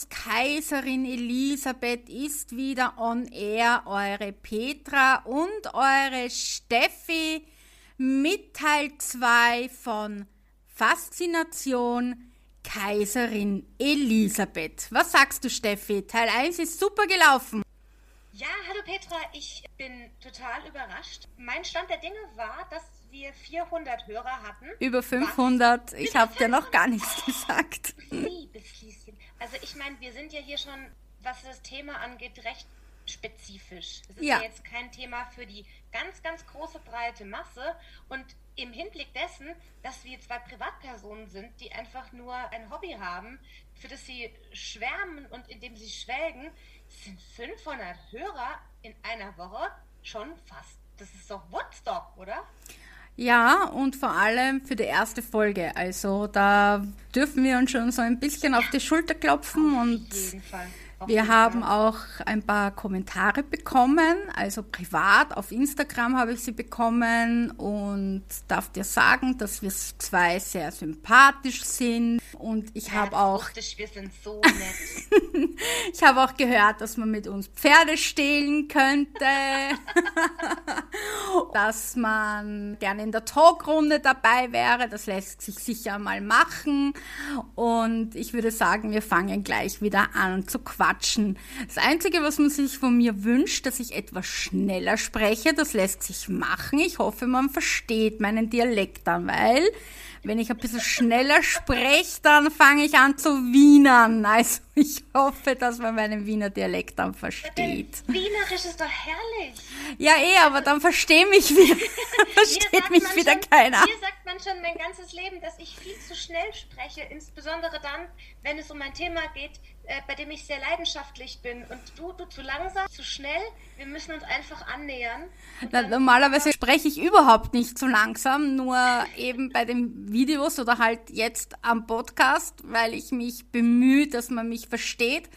Mythos-Kaiserin Elisabeth ist wieder on air, eure Petra und eure Steffi mit Teil 2 von Faszination Kaiserin Elisabeth. Was sagst du, Steffi? Teil 1 ist super gelaufen. Ja, hallo Petra, ich bin total überrascht. Mein Stand der Dinge war, dass wir 400 Hörer hatten. Über 500. Was? Ich habe dir noch gar nichts gesagt. Liebes. Also ich meine, wir sind ja hier schon, was das Thema angeht, recht spezifisch. Es ist ja. ja jetzt kein Thema für die ganz, ganz große breite Masse. Und im Hinblick dessen, dass wir zwei Privatpersonen sind, die einfach nur ein Hobby haben, für das sie schwärmen und in dem sie schwelgen, sind 500 Hörer in einer Woche schon fast. Das ist doch Woodstock, oder? Ja, und vor allem für die erste Folge. Also da dürfen wir uns schon so ein bisschen auf die Schulter klopfen auf und jeden Fall. Wir haben auch ein paar Kommentare bekommen, also privat auf Instagram habe ich sie bekommen und darf dir sagen, dass wir zwei sehr sympathisch sind und ich ja, habe auch wir sind so nett. ich habe auch gehört, dass man mit uns Pferde stehlen könnte, dass man gerne in der Talkrunde dabei wäre, das lässt sich sicher mal machen und ich würde sagen, wir fangen gleich wieder an zu quatschen quatschen. Das Einzige, was man sich von mir wünscht, dass ich etwas schneller spreche, das lässt sich machen. Ich hoffe, man versteht meinen Dialekt dann, weil wenn ich ein bisschen schneller spreche, dann fange ich an zu wienern. Also ich hoffe, dass man meinen Wiener Dialekt dann versteht. Wienerisch ist doch herrlich. Ja, eh, aber dann verstehe mich wieder. versteht mich wieder schon, keiner. Mir sagt man schon mein ganzes Leben, dass ich viel zu schnell spreche, insbesondere dann, wenn es um ein Thema geht, äh, bei dem ich sehr leidenschaftlich bin. Und du, du zu langsam, zu schnell. Wir müssen uns einfach annähern. Na, normalerweise spreche ich überhaupt nicht zu langsam, nur eben bei den Videos oder halt jetzt am Podcast, weil ich mich bemühe, dass man mich versteht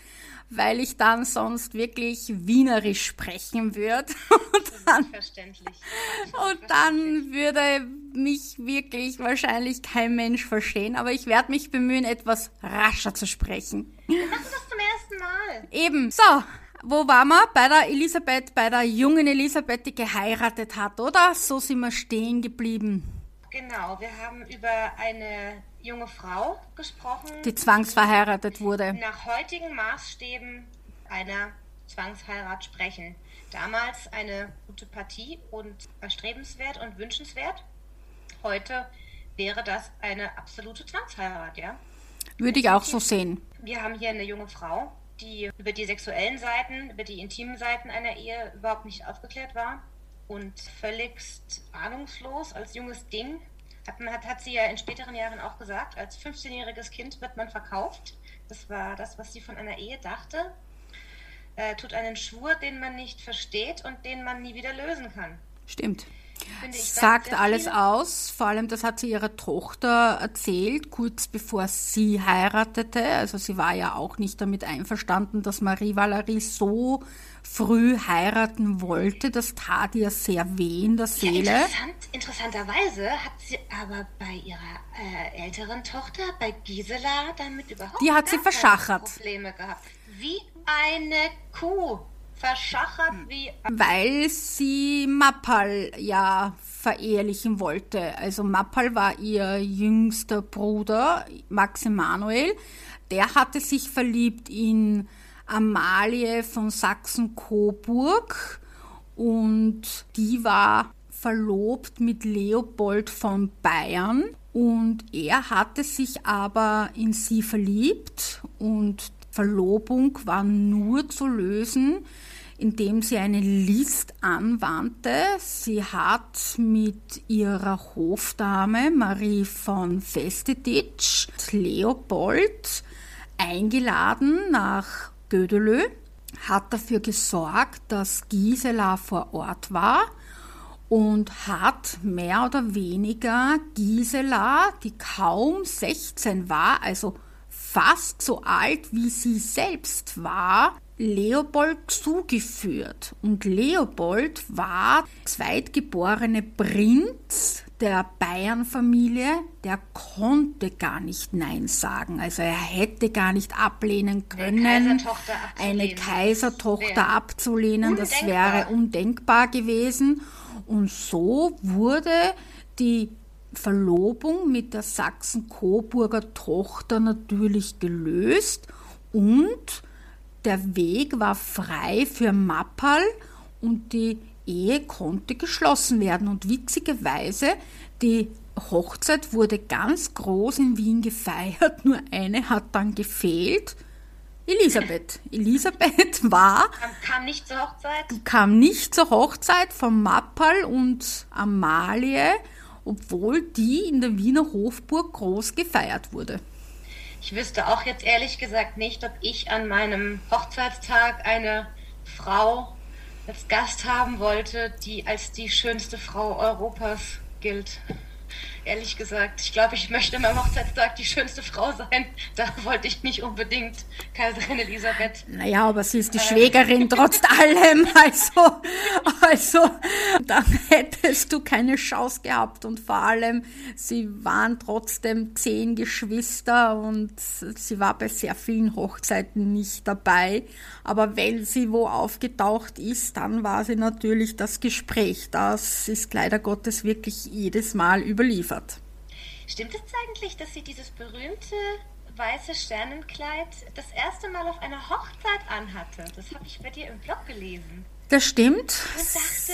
weil ich dann sonst wirklich wienerisch sprechen würde. Und dann. Und dann würde mich wirklich wahrscheinlich kein Mensch verstehen, aber ich werde mich bemühen, etwas rascher zu sprechen. Wir machen das zum ersten Mal. Eben. So, wo waren wir? Bei der Elisabeth, bei der jungen Elisabeth, die geheiratet hat, oder? So sind wir stehen geblieben. Genau, wir haben über eine junge Frau gesprochen. Die zwangsverheiratet wurde. Nach heutigen Maßstäben einer Zwangsheirat sprechen. Damals eine gute Partie und erstrebenswert und wünschenswert. Heute wäre das eine absolute Zwangsheirat, ja? Würde ich auch so sehen. Wir haben hier eine junge Frau, die über die sexuellen Seiten, über die intimen Seiten einer Ehe überhaupt nicht aufgeklärt war und völligst ahnungslos als junges Ding. Hat, hat, sie ja in späteren Jahren auch gesagt, als 15-jähriges Kind wird man verkauft. Das war das, was sie von einer Ehe dachte. Äh, tut einen Schwur, den man nicht versteht und den man nie wieder lösen kann. Stimmt. Sagt alles aus. Vor allem, das hat sie ihrer Tochter erzählt, kurz bevor sie heiratete. Also sie war ja auch nicht damit einverstanden, dass Marie Valerie so früh heiraten wollte. Das tat ihr sehr weh in der Seele. Ja, interessant, interessanterweise hat sie aber bei ihrer äh, älteren Tochter, bei Gisela, damit überhaupt Die hat sie verschachert. Probleme gehabt. Wie eine Kuh verschachert hm. wie. Weil sie Mappal ja verehelichen wollte. Also Mappal war ihr jüngster Bruder, Max Emanuel. Der hatte sich verliebt in Amalie von Sachsen-Coburg und die war verlobt mit Leopold von Bayern und er hatte sich aber in sie verliebt und Verlobung war nur zu lösen, indem sie eine List anwandte. Sie hat mit ihrer Hofdame Marie von Festetitsch Leopold eingeladen nach Gödelö, hat dafür gesorgt, dass Gisela vor Ort war und hat mehr oder weniger Gisela, die kaum 16 war, also fast so alt wie sie selbst war, Leopold zugeführt. Und Leopold war zweitgeborene Prinz der Bayernfamilie, der konnte gar nicht Nein sagen. Also er hätte gar nicht ablehnen können, Kaisertochter eine Kaisertochter abzulehnen. Das wäre undenkbar gewesen. Und so wurde die Verlobung mit der Sachsen-Coburger Tochter natürlich gelöst und der Weg war frei für Mappal und die Ehe konnte geschlossen werden. Und witzigerweise, die Hochzeit wurde ganz groß in Wien gefeiert, nur eine hat dann gefehlt. Elisabeth. Elisabeth war. Kam, nicht zur Hochzeit? Kam nicht zur Hochzeit von Mappal und Amalie, obwohl die in der Wiener Hofburg groß gefeiert wurde. Ich wüsste auch jetzt ehrlich gesagt nicht, ob ich an meinem Hochzeitstag eine Frau als Gast haben wollte, die als die schönste Frau Europas gilt ehrlich gesagt. Ich glaube, ich möchte am Hochzeitstag die schönste Frau sein. Da wollte ich nicht unbedingt Kaiserin Elisabeth. Naja, aber sie ist die äh. Schwägerin trotz allem. Also, also, dann hättest du keine Chance gehabt. Und vor allem, sie waren trotzdem zehn Geschwister und sie war bei sehr vielen Hochzeiten nicht dabei. Aber wenn sie wo aufgetaucht ist, dann war sie natürlich das Gespräch. Das ist leider Gottes wirklich jedes Mal überliefert. Stimmt es eigentlich, dass sie dieses berühmte weiße Sternenkleid das erste Mal auf einer Hochzeit anhatte? Das habe ich bei dir im Blog gelesen. Das stimmt. Und dachte,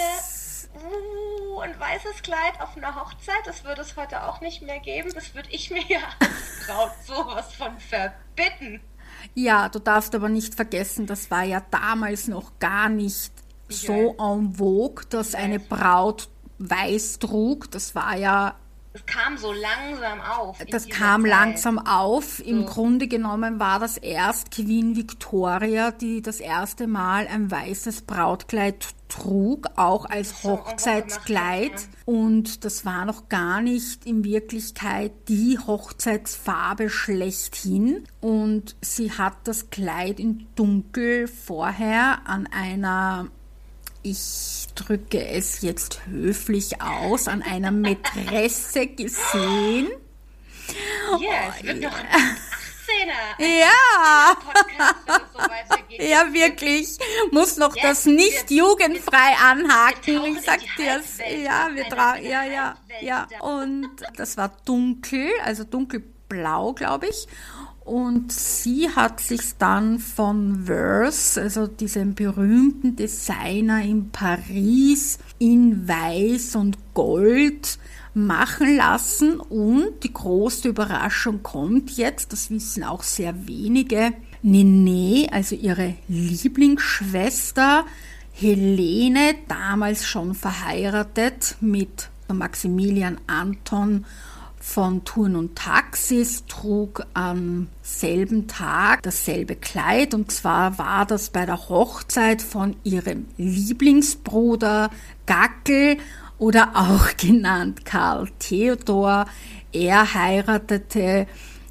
uh, ein weißes Kleid auf einer Hochzeit, das würde es heute auch nicht mehr geben. Das würde ich mir ja als Braut sowas von verbitten. Ja, du darfst aber nicht vergessen, das war ja damals noch gar nicht so en vogue, dass eine Braut weiß trug. Das war ja das kam so langsam auf. Das kam Zeit. langsam auf. Im so. Grunde genommen war das erst Queen Victoria, die das erste Mal ein weißes Brautkleid trug, auch als Hochzeitskleid. Und das war noch gar nicht in Wirklichkeit die Hochzeitsfarbe schlechthin. Und sie hat das Kleid in Dunkel vorher an einer ich drücke es jetzt höflich aus, an einer Mätresse gesehen. Ja, es wird noch 18er. Ja. ja, wirklich. Muss noch yes, das nicht jugendfrei anhaken. Ich sag dir es. Ja, wir tragen. Ja, ja, ja. Und das war dunkel, also dunkelblau, glaube ich. Und sie hat sich dann von Verse, also diesem berühmten Designer in Paris, in Weiß und Gold machen lassen. Und die große Überraschung kommt jetzt, das wissen auch sehr wenige. Nene, also ihre Lieblingsschwester, Helene, damals schon verheiratet mit Maximilian Anton von Touren und Taxis trug am selben Tag dasselbe Kleid. Und zwar war das bei der Hochzeit von ihrem Lieblingsbruder Gackel oder auch genannt Karl Theodor. Er heiratete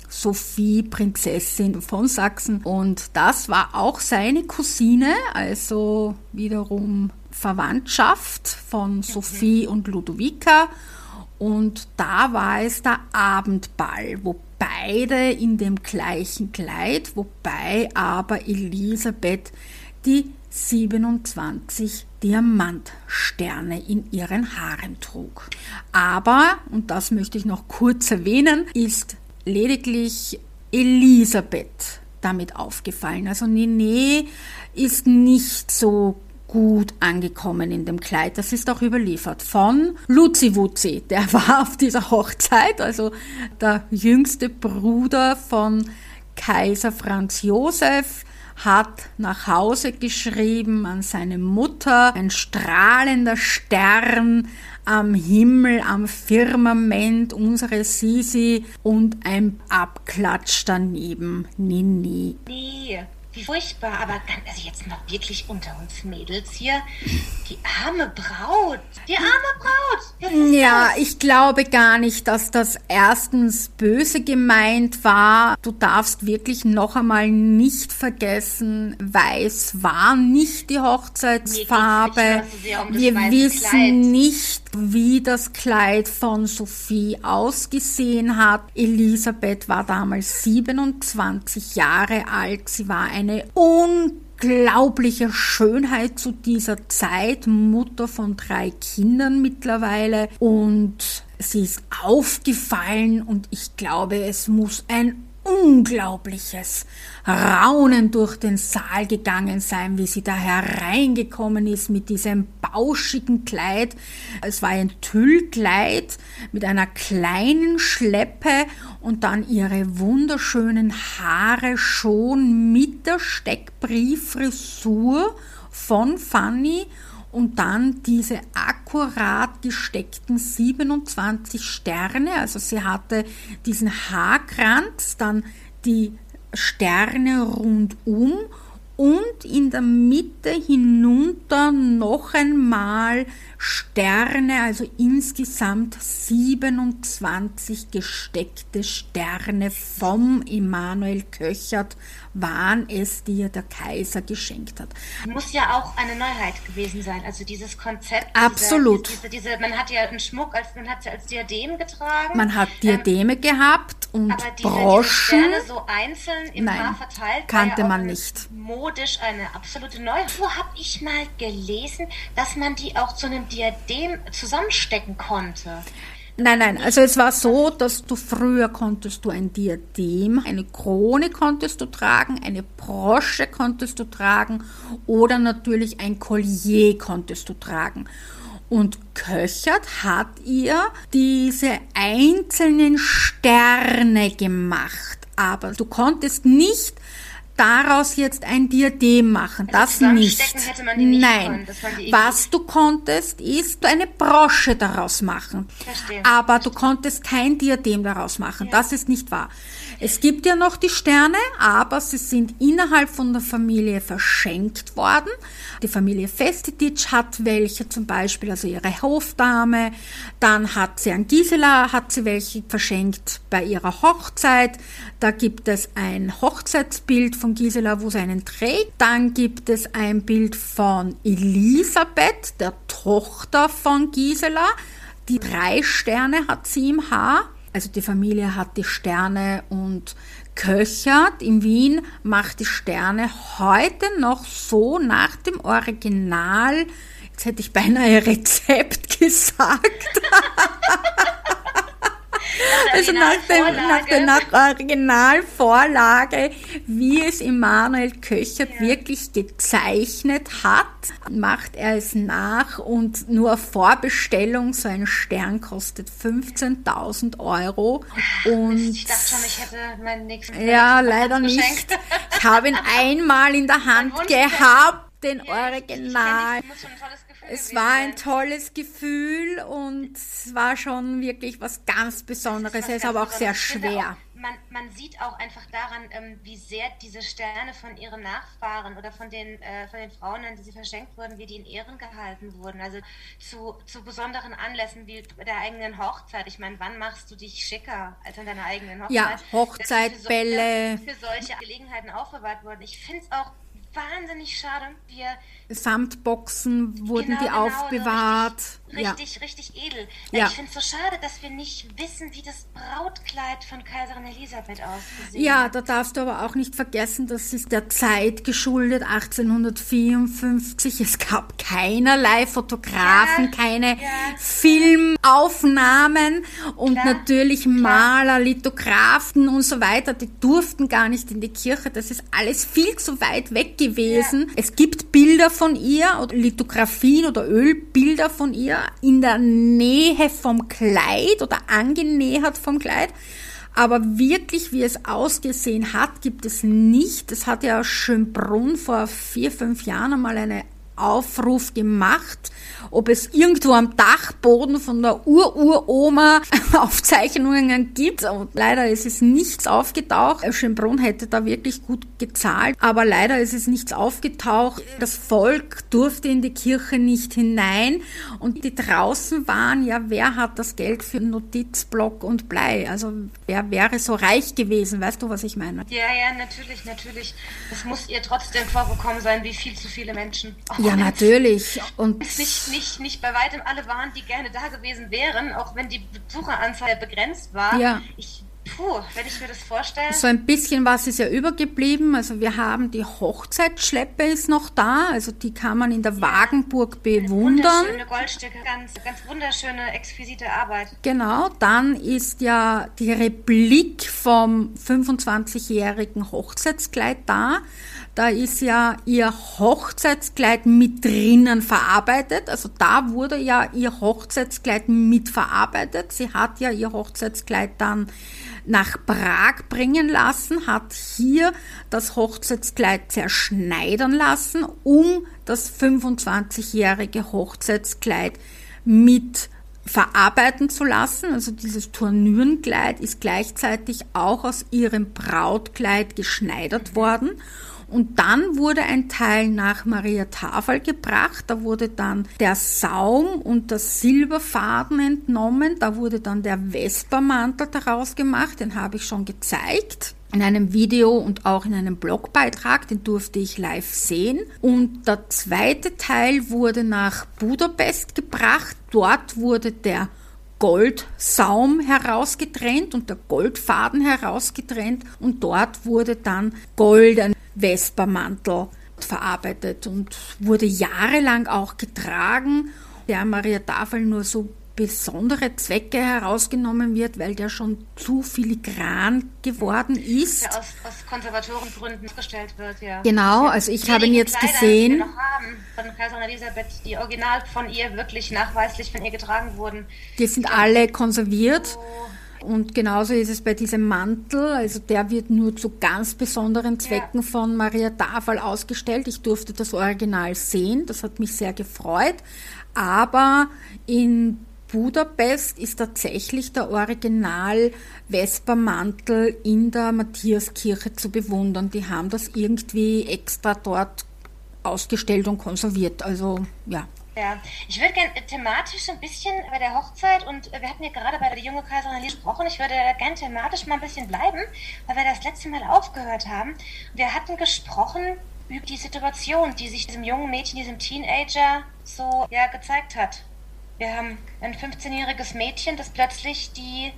Sophie, Prinzessin von Sachsen. Und das war auch seine Cousine, also wiederum Verwandtschaft von Sophie und Ludovica und da war es der Abendball, wo beide in dem gleichen Kleid, wobei aber Elisabeth die 27 Diamantsterne in ihren Haaren trug. Aber, und das möchte ich noch kurz erwähnen, ist lediglich Elisabeth damit aufgefallen. Also Nene ist nicht so gut angekommen in dem Kleid. Das ist auch überliefert von Luzi Wuzzi. Der war auf dieser Hochzeit, also der jüngste Bruder von Kaiser Franz Josef hat nach Hause geschrieben an seine Mutter, ein strahlender Stern am Himmel, am Firmament, unsere Sisi und ein Abklatsch daneben, Nini. Nee. Wie furchtbar, aber also jetzt mal wirklich unter uns Mädels hier, die arme Braut, die arme Braut. Ja, das? ich glaube gar nicht, dass das erstens böse gemeint war. Du darfst wirklich noch einmal nicht vergessen, weiß war nicht die Hochzeitsfarbe. Um Wir wissen Kleid. nicht, wie das Kleid von Sophie ausgesehen hat. Elisabeth war damals 27 Jahre alt. Sie war eine unglaubliche Schönheit zu dieser Zeit, Mutter von drei Kindern mittlerweile. Und sie ist aufgefallen und ich glaube, es muss ein unglaubliches Raunen durch den Saal gegangen sein, wie sie da hereingekommen ist mit diesem bauschigen Kleid. Es war ein Tüllkleid mit einer kleinen Schleppe und dann ihre wunderschönen Haare schon mit der Steckbrieffrisur von Fanny und dann diese akkurat gesteckten 27 Sterne. Also sie hatte diesen Haarkranz, dann die Sterne rundum und in der Mitte hinunter noch einmal Sterne, also insgesamt 27 gesteckte Sterne vom Immanuel Köchert waren es, die ihr der Kaiser geschenkt hat. Muss ja auch eine Neuheit gewesen sein, also dieses Konzept. Absolut. Diese, diese, diese, man hat ja einen Schmuck, als, man hat sie als Diadem getragen. Man hat Diademe ähm, gehabt und aber diese, Broschen. Diese Sterne so einzeln im Nein, Haar verteilt. kannte ja man nicht. Modisch eine absolute Neuheit. Wo habe ich mal gelesen, dass man die auch zu einem Diadem zusammenstecken konnte? Nein, nein, also es war so, dass du früher konntest du ein Diadem, eine Krone konntest du tragen, eine Brosche konntest du tragen oder natürlich ein Collier konntest du tragen. Und Köchert hat ihr diese einzelnen Sterne gemacht, aber du konntest nicht daraus jetzt ein Diadem machen. Also das nicht. nicht. Nein. Was du konntest, ist eine Brosche daraus machen. Verstehe. Aber du konntest kein Diadem daraus machen. Ja. Das ist nicht wahr. Es gibt ja noch die Sterne, aber sie sind innerhalb von der Familie verschenkt worden. Die Familie Festititsch hat welche zum Beispiel, also ihre Hofdame. Dann hat sie an Gisela, hat sie welche verschenkt bei ihrer Hochzeit. Da gibt es ein Hochzeitsbild von Gisela, wo sie einen trägt. Dann gibt es ein Bild von Elisabeth, der Tochter von Gisela. Die drei Sterne hat sie im Haar. Also die Familie hat die Sterne und Köchert in Wien macht die Sterne heute noch so nach dem Original, jetzt hätte ich beinahe Rezept gesagt. also nach, dem, nach der nach Originalvorlage, wie es Immanuel Köchert ja. wirklich gezeichnet hat, macht er es nach und nur Vorbestellung, so ein Stern kostet 15.000 Euro. Und ich dachte schon, ich hätte meinen nächsten Ja, leider nicht. Ich habe ihn einmal in der Hand gehabt, den ja, Original. Ich, ich es war ein tolles Gefühl und es war schon wirklich was ganz Besonderes. Es ist aber auch sehr schwer. Auch, man, man, sieht auch einfach daran, ähm, wie sehr diese Sterne von ihren Nachfahren oder von den, äh, von den Frauen, an die sie verschenkt wurden, wie die in Ehren gehalten wurden. Also zu, zu besonderen Anlässen wie bei der eigenen Hochzeit. Ich meine, wann machst du dich schicker als an deiner eigenen Hochzeit? Ja, Hochzeitbälle. Für, für solche Gelegenheiten aufbewahrt wurden. Ich finde es auch wahnsinnig schade. Wir Samtboxen wurden genau, die genau, aufbewahrt. Richtig, ja. richtig, edel. Ja. Ich finde es so schade, dass wir nicht wissen, wie das Brautkleid von Kaiserin Elisabeth ausgesehen ja, hat. Ja, da darfst du aber auch nicht vergessen, das ist der Zeit geschuldet, 1854. Es gab keinerlei Fotografen, ja, keine Filmaufnahmen und Klar. natürlich Maler, Lithografen und so weiter. Die durften gar nicht in die Kirche. Das ist alles viel zu weit weg gewesen. Es gibt Bilder von ihr oder Lithografien oder Ölbilder von ihr in der Nähe vom Kleid oder angenähert vom Kleid. Aber wirklich, wie es ausgesehen hat, gibt es nicht. Es hat ja Schönbrunn vor vier, fünf Jahren einmal eine Aufruf gemacht, ob es irgendwo am Dachboden von der Ururoma Aufzeichnungen gibt. Und leider ist es nichts aufgetaucht. Schönbrunn hätte da wirklich gut gezahlt, aber leider ist es nichts aufgetaucht. Das Volk durfte in die Kirche nicht hinein und die draußen waren, ja, wer hat das Geld für Notizblock und Blei? Also wer wäre so reich gewesen? Weißt du, was ich meine? Ja, ja, natürlich, natürlich. Es muss ihr trotzdem vorgekommen sein, wie viel zu viele Menschen. Oh, ja, natürlich. Und nicht, nicht, nicht bei weitem alle waren, die gerne da gewesen wären, auch wenn die Besucheranzahl begrenzt war. Ja. Ich Puh, wenn ich mir das vorstelle. So ein bisschen was ist ja übergeblieben. Also wir haben die Hochzeitsschleppe ist noch da. Also die kann man in der ja. Wagenburg bewundern. Wunderschöne Goldstücke, ganz, ganz wunderschöne, exquisite Arbeit. Genau, dann ist ja die Replik vom 25-jährigen Hochzeitskleid da. Da ist ja ihr Hochzeitskleid mit drinnen verarbeitet. Also da wurde ja ihr Hochzeitskleid mit verarbeitet. Sie hat ja ihr Hochzeitskleid dann nach Prag bringen lassen, hat hier das Hochzeitskleid zerschneidern lassen, um das 25-jährige Hochzeitskleid mit verarbeiten zu lassen. Also dieses Turnürenkleid ist gleichzeitig auch aus ihrem Brautkleid geschneidert worden. Und dann wurde ein Teil nach Maria Tafel gebracht. Da wurde dann der Saum und das Silberfaden entnommen. Da wurde dann der Vespermantel daraus gemacht. Den habe ich schon gezeigt in einem Video und auch in einem Blogbeitrag, den durfte ich live sehen. Und der zweite Teil wurde nach Budapest gebracht. Dort wurde der Goldsaum herausgetrennt und der Goldfaden herausgetrennt und dort wurde dann golden Vespermantel verarbeitet und wurde jahrelang auch getragen. Der Maria Tafel nur so besondere Zwecke herausgenommen wird, weil der schon zu filigran geworden ist. Der aus, aus Konservatorengründen gestellt wird, ja. Genau, also ich habe ihn jetzt Kleider, gesehen. Die wir noch haben, von Kaiserin Elisabeth, die original von ihr wirklich nachweislich von ihr getragen wurden. Die sind alle konserviert. Oh und genauso ist es bei diesem Mantel, also der wird nur zu ganz besonderen Zwecken ja. von Maria Tafel ausgestellt. Ich durfte das Original sehen, das hat mich sehr gefreut. Aber in Budapest ist tatsächlich der Original Vespermantel in der Matthiaskirche zu bewundern. Die haben das irgendwie extra dort ausgestellt und konserviert. Also ja. Ja, ich würde gerne thematisch ein bisschen bei der Hochzeit und wir hatten ja gerade bei der junge Kaiserin gesprochen, ich würde gerne thematisch mal ein bisschen bleiben, weil wir das letzte Mal aufgehört haben. Wir hatten gesprochen über die Situation, die sich diesem jungen Mädchen, diesem Teenager so ja gezeigt hat. Wir haben ein 15-jähriges Mädchen, das plötzlich die,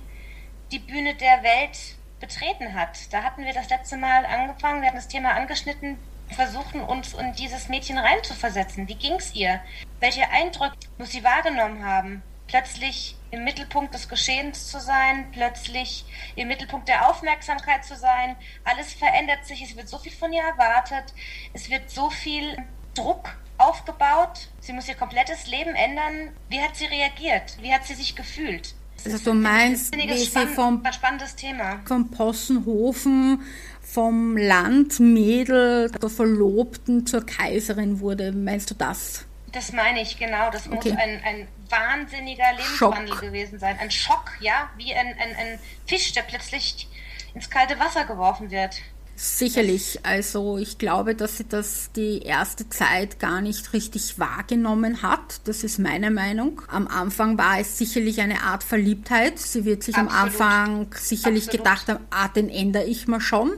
die Bühne der Welt betreten hat. Da hatten wir das letzte Mal angefangen, wir hatten das Thema angeschnitten, versuchen, uns in dieses Mädchen reinzuversetzen. Wie ging es ihr? Welche Eindrücke muss sie wahrgenommen haben? Plötzlich im Mittelpunkt des Geschehens zu sein, plötzlich im Mittelpunkt der Aufmerksamkeit zu sein. Alles verändert sich, es wird so viel von ihr erwartet, es wird so viel Druck aufgebaut. Sie muss ihr komplettes Leben ändern. Wie hat sie reagiert? Wie hat sie sich gefühlt? Also du meinst, wie sie vom, spannendes Thema. vom Possenhofen vom Landmädel der Verlobten zur Kaiserin wurde. Meinst du das? Das meine ich, genau. Das okay. muss ein, ein wahnsinniger Lebenswandel Schock. gewesen sein. Ein Schock, ja, wie ein, ein, ein Fisch, der plötzlich ins kalte Wasser geworfen wird. Sicherlich. Also ich glaube, dass sie das die erste Zeit gar nicht richtig wahrgenommen hat. Das ist meine Meinung. Am Anfang war es sicherlich eine Art Verliebtheit. Sie wird sich Absolut. am Anfang sicherlich Absolut. gedacht haben, ah, den ändere ich mal schon.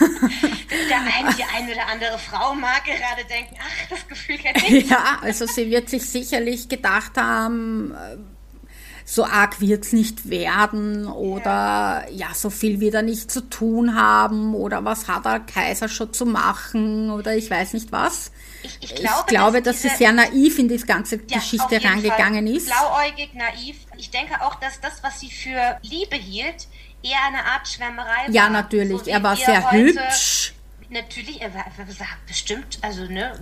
Der eine, die eine oder andere Frau mag gerade denken, ach, das Gefühl kenne ich. Ja, also sie wird sich sicherlich gedacht haben, äh, so arg wird es nicht werden oder ja. ja. so viel wird er nicht zu tun haben oder was hat der Kaiser schon zu machen oder ich weiß nicht was. Ich, ich glaube, ich glaube dass, dass sie sehr naiv in die ganze ja, Geschichte rangegangen Fall. ist. Blauäugig, naiv. Ich denke auch, dass das, was sie für Liebe hielt, eher eine Art Schwärmerei war. Ja, natürlich. So er war sehr hübsch. Natürlich, er war, war bestimmt, also ne.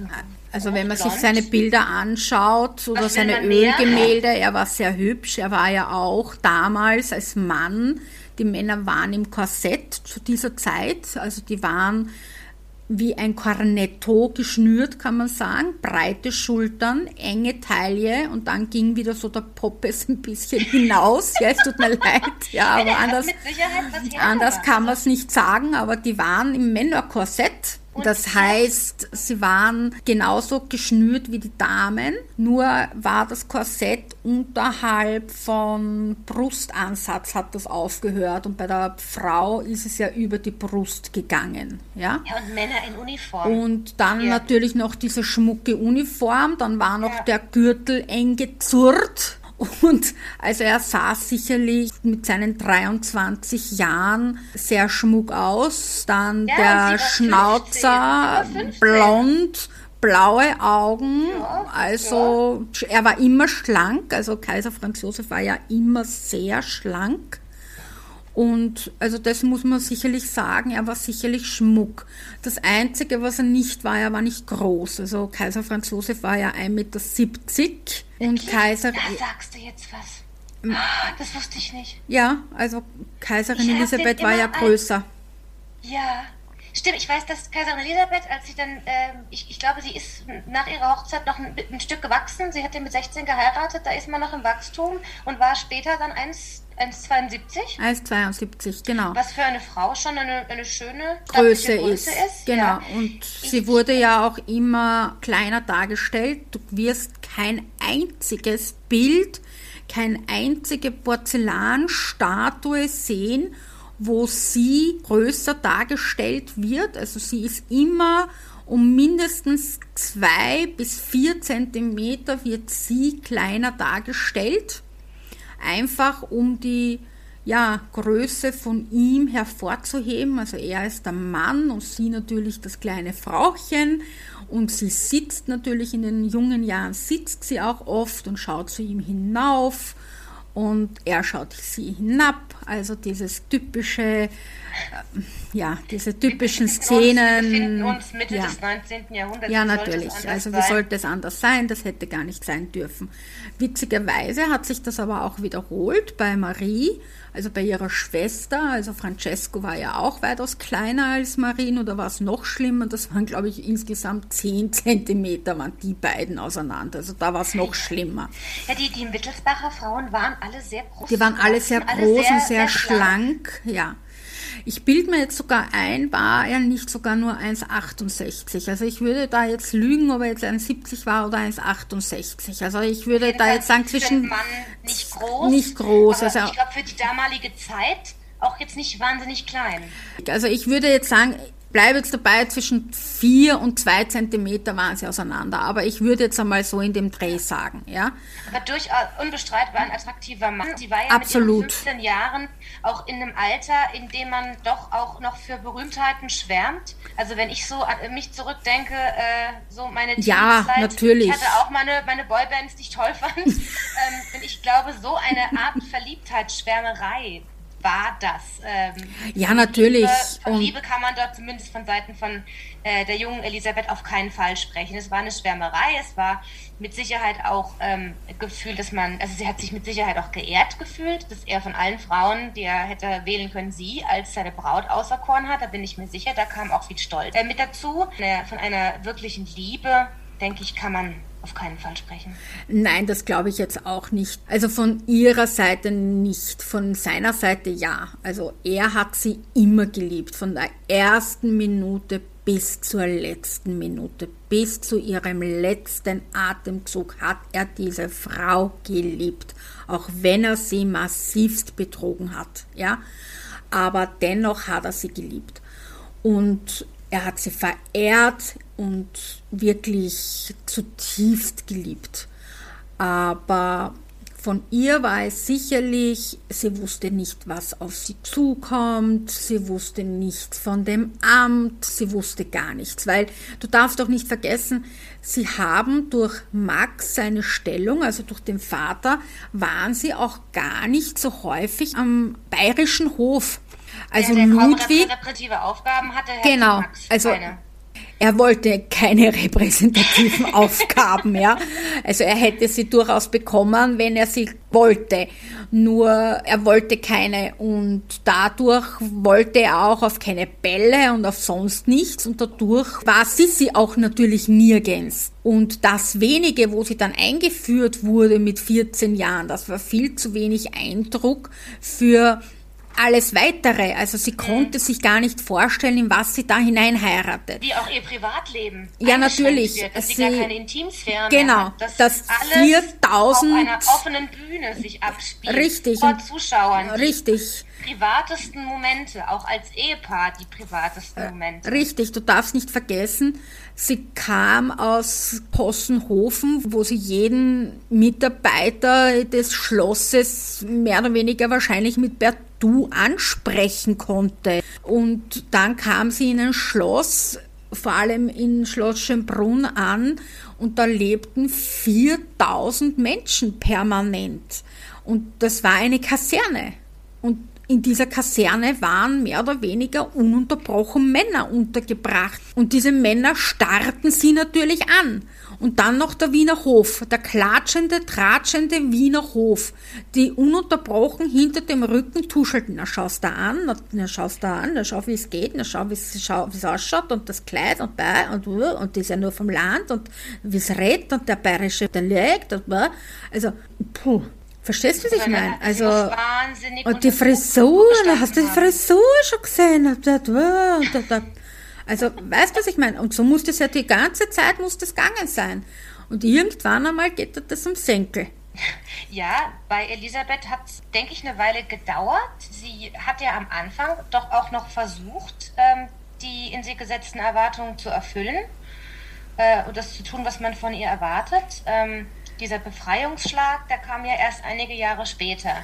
Also wenn man sich seine Bilder anschaut oder Was seine Ölgemälde, er war sehr hübsch. Er war ja auch damals als Mann. Die Männer waren im Korsett zu dieser Zeit, also die waren wie ein Cornetto geschnürt, kann man sagen. Breite Schultern, enge Taille und dann ging wieder so der Poppes ein bisschen hinaus. Ja, es tut mir leid. Ja, aber anders, anders kann man es nicht sagen, aber die waren im Männerkorsett das heißt, sie waren genauso geschnürt wie die Damen, nur war das Korsett unterhalb von Brustansatz hat das aufgehört und bei der Frau ist es ja über die Brust gegangen. Ja, ja und Männer in Uniform. Und dann ja. natürlich noch diese schmucke Uniform, dann war noch ja. der Gürtel eng gezurrt und also er sah sicherlich mit seinen 23 Jahren sehr schmuck aus. Dann ja, der Schnauzer, 15, blond, blaue Augen. Ja, also ja. er war immer schlank. Also Kaiser Franz Josef war ja immer sehr schlank. Und also das muss man sicherlich sagen, er war sicherlich Schmuck. Das Einzige, was er nicht war, er war nicht groß. Also Kaiser Franz Josef war ja 1,70 Meter und Kaiser... Da sagst du jetzt was. Ah, das wusste ich nicht. Ja, also Kaiserin Elisabeth war ja größer. Ja, Stimmt, ich weiß, dass Kaiserin Elisabeth, als sie dann, äh, ich, ich, glaube, sie ist nach ihrer Hochzeit noch ein, ein, Stück gewachsen. Sie hat ja mit 16 geheiratet, da ist man noch im Wachstum und war später dann 1,72. 1,72, genau. Was für eine Frau schon eine, eine schöne Größe, Größe ist. ist. Genau, ja. und sie wurde ja auch immer kleiner dargestellt. Du wirst kein einziges Bild, keine einzige Porzellanstatue sehen, wo sie größer dargestellt wird. Also sie ist immer um mindestens zwei bis vier Zentimeter wird sie kleiner dargestellt. Einfach um die ja, Größe von ihm hervorzuheben. Also er ist der Mann und sie natürlich das kleine Frauchen. Und sie sitzt natürlich in den jungen Jahren, sitzt sie auch oft und schaut zu ihm hinauf und er schaut sie hinab. Also dieses typische, äh, ja, diese typischen Szenen. Wir befinden uns Mitte ja. des 19. Jahrhunderts. Ja, natürlich. Also wie sollte es anders sein? Das hätte gar nicht sein dürfen. Witzigerweise hat sich das aber auch wiederholt bei Marie also bei ihrer Schwester, also Francesco war ja auch weitaus kleiner als Marine oder war es noch schlimmer? Das waren, glaube ich, insgesamt 10 Zentimeter waren die beiden auseinander. Also da war es noch schlimmer. Ja, die, die Wittelsbacher Frauen waren alle sehr groß. Die waren alle sehr groß alle sehr, und sehr, sehr schlank. schlank. Ja. Ich bilde mir jetzt sogar ein, war er nicht sogar nur 1,68. Also ich würde da jetzt lügen, ob er jetzt 1,70 war oder 1,68. Also ich würde da jetzt sagen zwischen... Mann nicht groß. Nicht groß. also ich glaube für die damalige Zeit auch jetzt nicht wahnsinnig klein. Also ich würde jetzt sagen, bleibe jetzt dabei, zwischen vier und zwei Zentimeter waren sie auseinander. Aber ich würde jetzt einmal so in dem Dreh sagen, ja. Aber durchaus unbestreitbar ein attraktiver Mann. Sie war ja Absolut. mit 15 Jahren auch in einem Alter, in dem man doch auch noch für Berühmtheiten schwärmt. Also wenn ich so an mich zurückdenke, äh, so meine Ja, natürlich. Ich hatte auch meine, meine Boybands, die ich toll fand. ähm, und ich glaube, so eine Art Verliebtheitsschwärmerei war das. Ähm, ja, natürlich. Liebe, von Liebe kann man dort zumindest von Seiten von äh, der jungen Elisabeth auf keinen Fall sprechen. Es war eine Schwärmerei, es war mit Sicherheit auch ähm, Gefühl, dass man, also sie hat sich mit Sicherheit auch geehrt gefühlt, dass er von allen Frauen, die er hätte wählen können, sie als seine Braut auserkoren hat. Da bin ich mir sicher, da kam auch viel Stolz äh, mit dazu. Von einer wirklichen Liebe, denke ich, kann man auf keinen Fall sprechen. Nein, das glaube ich jetzt auch nicht. Also von ihrer Seite nicht, von seiner Seite ja. Also er hat sie immer geliebt, von der ersten Minute bis zur letzten Minute, bis zu ihrem letzten Atemzug hat er diese Frau geliebt, auch wenn er sie massivst betrogen hat, ja. Aber dennoch hat er sie geliebt. Und er hat sie verehrt und wirklich zutiefst geliebt. Aber von ihr war es sicherlich, sie wusste nicht, was auf sie zukommt, sie wusste nichts von dem Amt, sie wusste gar nichts, weil du darfst doch nicht vergessen, sie haben durch Max seine Stellung, also durch den Vater, waren sie auch gar nicht so häufig am bayerischen Hof. Also der, der Ludwig. repräsentative Aufgaben hatte, genau, also er wollte keine repräsentativen Aufgaben, ja. Also er hätte sie durchaus bekommen, wenn er sie wollte. Nur er wollte keine und dadurch wollte er auch auf keine Bälle und auf sonst nichts und dadurch war Sissi auch natürlich nirgends. Und das wenige, wo sie dann eingeführt wurde mit 14 Jahren, das war viel zu wenig Eindruck für alles weitere. Also sie konnte mhm. sich gar nicht vorstellen, in was sie da hinein heiratet. Wie auch ihr Privatleben. Ja, natürlich. Wird, dass sie, sie gar keine Intimsphäre Genau, hat, dass das 4000 auf einer offenen Bühne sich abspielt. Richtig. Vor Zuschauern. Richtig. Privatesten Momente, auch als Ehepaar die privatesten äh, Momente. Richtig, du darfst nicht vergessen, sie kam aus Possenhofen, wo sie jeden Mitarbeiter des Schlosses mehr oder weniger wahrscheinlich mit Bert Du ansprechen konnte. Und dann kam sie in ein Schloss, vor allem in Schloss Schönbrunn an und da lebten 4000 Menschen permanent. Und das war eine Kaserne. Und in dieser Kaserne waren mehr oder weniger ununterbrochen Männer untergebracht. Und diese Männer starrten sie natürlich an. Und dann noch der Wiener Hof, der klatschende, tratschende Wiener Hof, die ununterbrochen hinter dem Rücken tuschelten. Na, schaust da an, na, schaust da an, na, schau, wie es geht, na, schau, wie es ausschaut und das Kleid und bei und, und die ist ja nur vom Land und wie es redet und der bayerische Dialekt und, also, puh. Verstehst du, was ich meine? Also, und die Frisur, hast du die Frisur schon gesehen? Also, weißt du, was ich meine? Und so muss das ja die ganze Zeit muss das gegangen sein. Und irgendwann einmal geht das um Senkel. Ja, bei Elisabeth hat es, denke ich, eine Weile gedauert. Sie hat ja am Anfang doch auch noch versucht, ähm, die in sie gesetzten Erwartungen zu erfüllen äh, und das zu tun, was man von ihr erwartet. Dieser Befreiungsschlag, der kam ja erst einige Jahre später.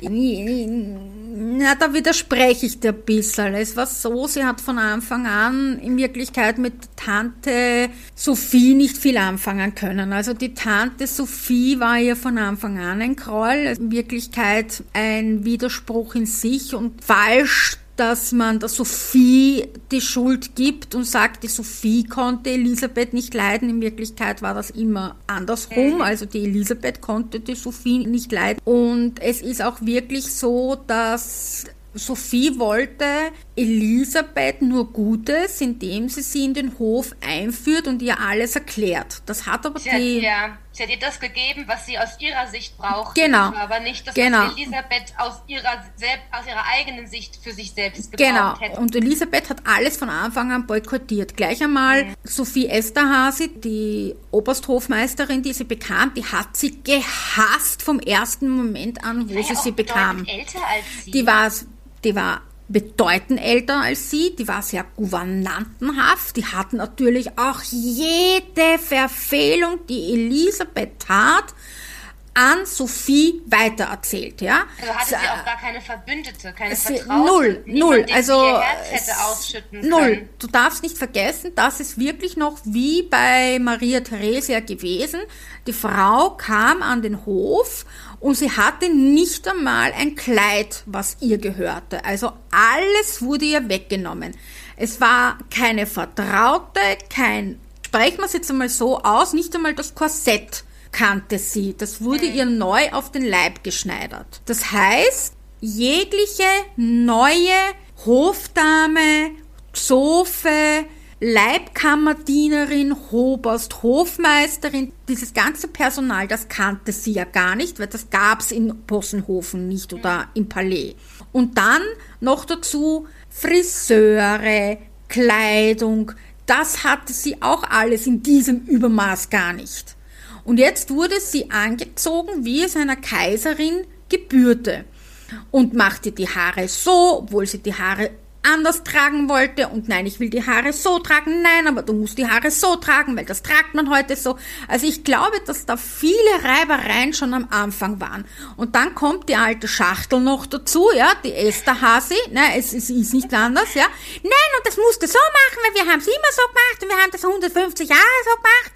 Na, da widerspreche ich dir ein bisschen. Es war so, sie hat von Anfang an in Wirklichkeit mit Tante Sophie nicht viel anfangen können. Also die Tante Sophie war ihr von Anfang an ein Groll. In Wirklichkeit ein Widerspruch in sich und falsch dass man der Sophie die Schuld gibt und sagt, die Sophie konnte Elisabeth nicht leiden. In Wirklichkeit war das immer andersrum. Also die Elisabeth konnte die Sophie nicht leiden. Und es ist auch wirklich so, dass Sophie wollte Elisabeth nur Gutes, indem sie sie in den Hof einführt und ihr alles erklärt. Das hat aber sie die... Ja, sie hat ihr das gegeben, was sie aus ihrer Sicht braucht. Genau. Aber nicht das, genau. was Elisabeth aus ihrer, aus ihrer eigenen Sicht für sich selbst gebraucht genau. hätte. Und Elisabeth hat alles von Anfang an boykottiert. Gleich einmal mhm. Sophie Esterhasi, die Obersthofmeisterin, die sie bekam, die hat sie gehasst vom ersten Moment an, wo sie sie bekam. älter als sie. Die war die war bedeutend älter als sie, die war sehr gouvernantenhaft, die hat natürlich auch jede Verfehlung, die Elisabeth tat, an Sophie weitererzählt, ja. Also hatte sie auch gar keine Verbündete, keine sie, Vertraute, Null, null, also null. Können. Du darfst nicht vergessen, das ist wirklich noch wie bei Maria Theresia gewesen. Die Frau kam an den Hof und sie hatte nicht einmal ein Kleid, was ihr gehörte. Also alles wurde ihr weggenommen. Es war keine Vertraute, kein, sprechen wir es jetzt einmal so aus, nicht einmal das Korsett kannte sie. Das wurde ihr neu auf den Leib geschneidert. Das heißt, jegliche neue Hofdame, Zofe, Leibkammerdienerin, Hobost, Hofmeisterin, dieses ganze Personal, das kannte sie ja gar nicht, weil das gab's in Possenhofen nicht oder im Palais. Und dann noch dazu Friseure, Kleidung, das hatte sie auch alles in diesem Übermaß gar nicht. Und jetzt wurde sie angezogen, wie es einer Kaiserin gebührte und machte die Haare so, obwohl sie die Haare anders tragen wollte und nein, ich will die Haare so tragen, nein, aber du musst die Haare so tragen, weil das tragt man heute so. Also ich glaube, dass da viele Reibereien schon am Anfang waren. Und dann kommt die alte Schachtel noch dazu, ja, die Esther Hasi, ne, es, es ist nicht anders, ja. Nein, und das musst du so machen, weil wir haben es immer so gemacht und wir haben das 150 Jahre so gemacht.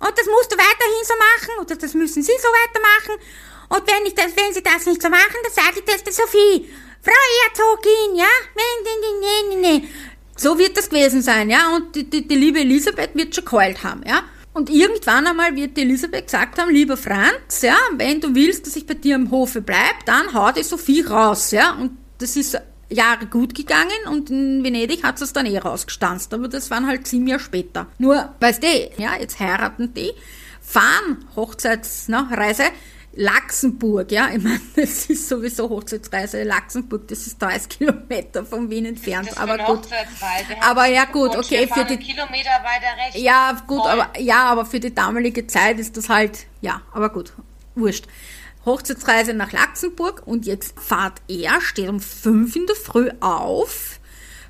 Und das musst du weiterhin so machen oder das müssen sie so weitermachen. Und wenn ich das, wenn sie das nicht so machen, dann sage ich das der Sophie. Frau Herzogin, ja? Nee, nee, nee, nee. So wird das gewesen sein, ja. Und die, die, die liebe Elisabeth wird schon geheult haben, ja. Und irgendwann einmal wird die Elisabeth gesagt haben, lieber Franz, ja, wenn du willst, dass ich bei dir im Hofe bleib, dann hau die Sophie raus, ja. Und das ist Jahre gut gegangen und in Venedig hat es dann eh rausgestanzt, aber das waren halt sieben Jahre später. Nur, weißt du, ja, jetzt heiraten die, fahren Hochzeitsreise, Laxenburg, ja, ich meine, das ist sowieso Hochzeitsreise. Laxenburg, das ist 30 Kilometer von Wien entfernt. aber gut. Aber ja gut, okay, für die Kilometer weiter rechts. Ja, gut, Voll. aber ja, aber für die damalige Zeit ist das halt, ja, aber gut, wurscht. Hochzeitsreise nach Laxenburg und jetzt fahrt er, steht um 5 in der Früh auf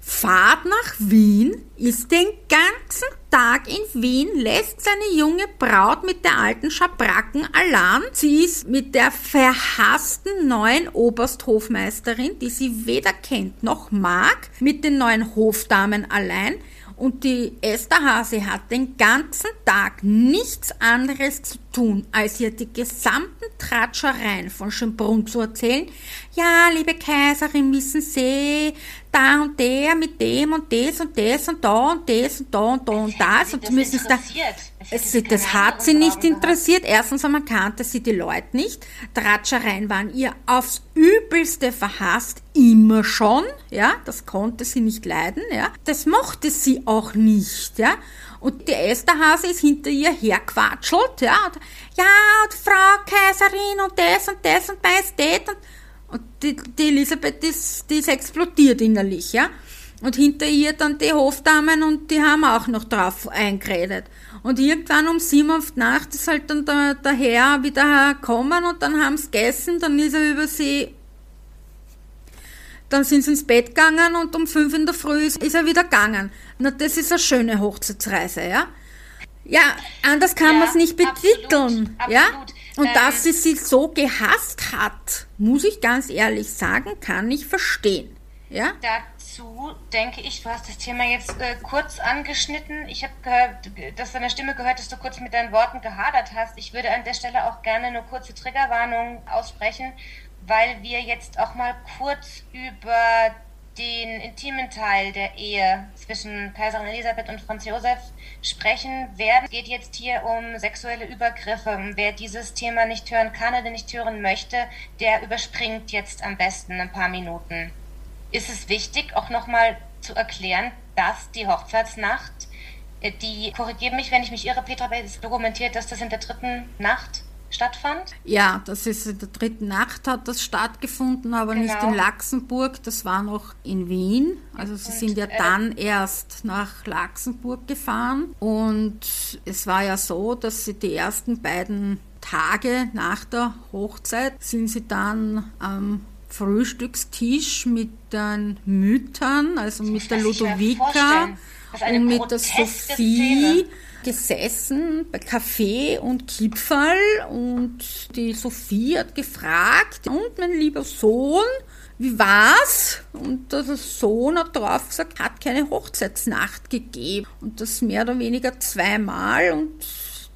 fahrt nach Wien, ist den ganzen Tag in Wien, lässt seine junge Braut mit der alten Schabracken allein. Sie ist mit der verhassten neuen Obersthofmeisterin, die sie weder kennt noch mag, mit den neuen Hofdamen allein. Und die Esther Hase hat den ganzen Tag nichts anderes zu tun, als ihr die gesamten Tratschereien von Schönbrunn zu erzählen. Ja, liebe Kaiserin, wissen Sie, da und der mit dem und das und das und da und das und da und da und das. Und müssen da, es, das hat sie nicht interessiert. Erstens einmal kannte sie die Leute nicht. Tratschereien waren ihr aufs Übelste verhasst, immer schon. Ja, das konnte sie nicht leiden. Ja, das mochte sie auch nicht. Ja, und die Esterhase ist hinter ihr herquatschelt, ja, und, ja, und Frau Kaiserin und das und das und Majestät und, und die, die Elisabeth, die ist, die ist explodiert innerlich, ja. Und hinter ihr dann die Hofdamen und die haben auch noch drauf eingeredet. Und irgendwann um sieben auf die Nacht ist halt dann der, der Herr wieder gekommen und dann haben sie gegessen, dann ist er über sie dann sind sie ins Bett gegangen und um fünf in der Früh ist, er wieder gegangen. Na, das ist eine schöne Hochzeitsreise, ja? Ja, anders kann ja, man es nicht betiteln, absolut, ja? Und ähm, dass sie sie so gehasst hat, muss ich ganz ehrlich sagen, kann ich verstehen, ja? Dazu denke ich, du hast das Thema jetzt äh, kurz angeschnitten. Ich habe gehört, dass deine Stimme gehört, dass du kurz mit deinen Worten gehadert hast. Ich würde an der Stelle auch gerne eine kurze Triggerwarnung aussprechen weil wir jetzt auch mal kurz über den intimen Teil der Ehe zwischen Kaiserin Elisabeth und Franz Josef sprechen werden. Es geht jetzt hier um sexuelle Übergriffe. Wer dieses Thema nicht hören kann oder nicht hören möchte, der überspringt jetzt am besten ein paar Minuten. Ist es wichtig, auch nochmal zu erklären, dass die Hochzeitsnacht, äh, die, korrigiere mich, wenn ich mich irre, Petra, dokumentiert, dass das in der dritten Nacht stattfand? Ja, das ist in der dritten Nacht hat das stattgefunden, aber genau. nicht in Laxenburg, das war noch in Wien. Also sie und, sind ja äh, dann erst nach Laxenburg gefahren und es war ja so, dass sie die ersten beiden Tage nach der Hochzeit sind sie dann am Frühstückstisch mit den Müttern, also mit der Ludovica und mit der Sophie. Szene gesessen bei Kaffee und Kipferl und die Sophie hat gefragt, und mein lieber Sohn, wie war's? Und der Sohn hat drauf gesagt, hat keine Hochzeitsnacht gegeben. Und das mehr oder weniger zweimal und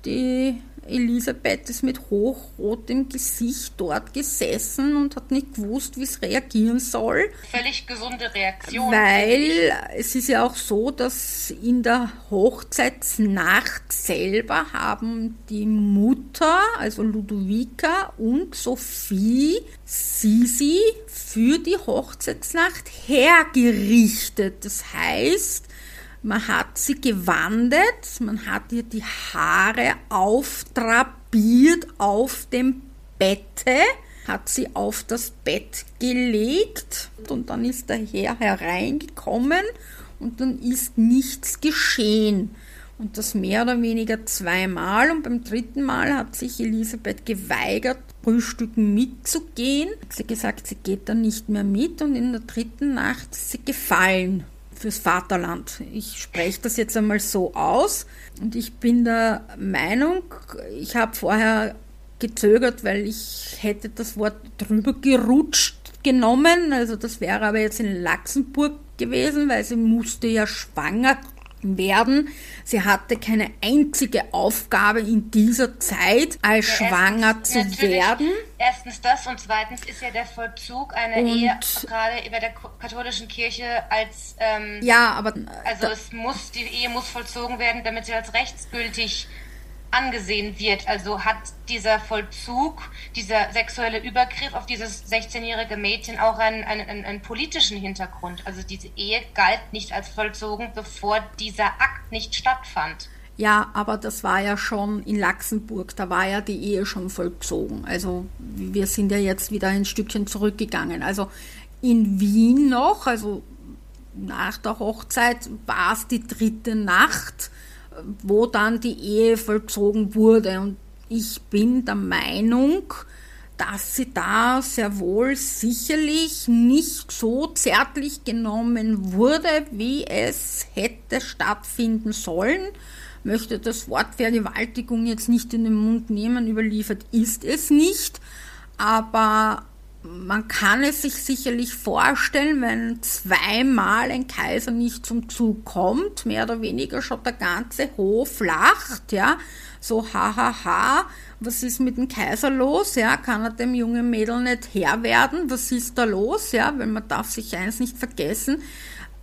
die Elisabeth ist mit hochrotem Gesicht dort gesessen und hat nicht gewusst, wie es reagieren soll. Völlig gesunde Reaktion. Weil es ist ja auch so, dass in der Hochzeitsnacht selber haben die Mutter, also Ludovica und Sophie, Sisi für die Hochzeitsnacht hergerichtet. Das heißt, man hat sie gewandet, man hat ihr die Haare auftrapiert auf dem Bette, hat sie auf das Bett gelegt und dann ist der Herr hereingekommen und dann ist nichts geschehen. Und das mehr oder weniger zweimal. Und beim dritten Mal hat sich Elisabeth geweigert, Frühstücken mitzugehen. Sie hat gesagt, sie geht dann nicht mehr mit. Und in der dritten Nacht ist sie gefallen fürs Vaterland. Ich spreche das jetzt einmal so aus und ich bin der Meinung, ich habe vorher gezögert, weil ich hätte das Wort drüber gerutscht genommen. Also das wäre aber jetzt in Luxemburg gewesen, weil sie musste ja schwanger werden. Sie hatte keine einzige Aufgabe in dieser Zeit, als ja, schwanger zu werden. Erstens das und zweitens ist ja der Vollzug einer und, Ehe gerade bei der katholischen Kirche als ähm, ja, aber also es muss die Ehe muss vollzogen werden, damit sie als rechtsgültig angesehen wird. Also hat dieser Vollzug, dieser sexuelle Übergriff auf dieses 16-jährige Mädchen auch einen, einen, einen, politischen Hintergrund. Also diese Ehe galt nicht als vollzogen, bevor dieser Akt nicht stattfand. Ja, aber das war ja schon in Luxemburg, da war ja die Ehe schon vollzogen. Also wir sind ja jetzt wieder ein Stückchen zurückgegangen. Also in Wien noch, also nach der Hochzeit war es die dritte Nacht wo dann die Ehe vollzogen wurde. Und ich bin der Meinung, dass sie da sehr wohl sicherlich nicht so zärtlich genommen wurde, wie es hätte stattfinden sollen. Möchte das Wort Vergewaltigung jetzt nicht in den Mund nehmen, überliefert ist es nicht, aber man kann es sich sicherlich vorstellen, wenn zweimal ein Kaiser nicht zum Zug kommt, mehr oder weniger schon der ganze Hof lacht, ja, so hahaha, ha, ha, was ist mit dem Kaiser los, ja, kann er dem jungen Mädel nicht Herr werden, was ist da los, ja, weil man darf sich eins nicht vergessen,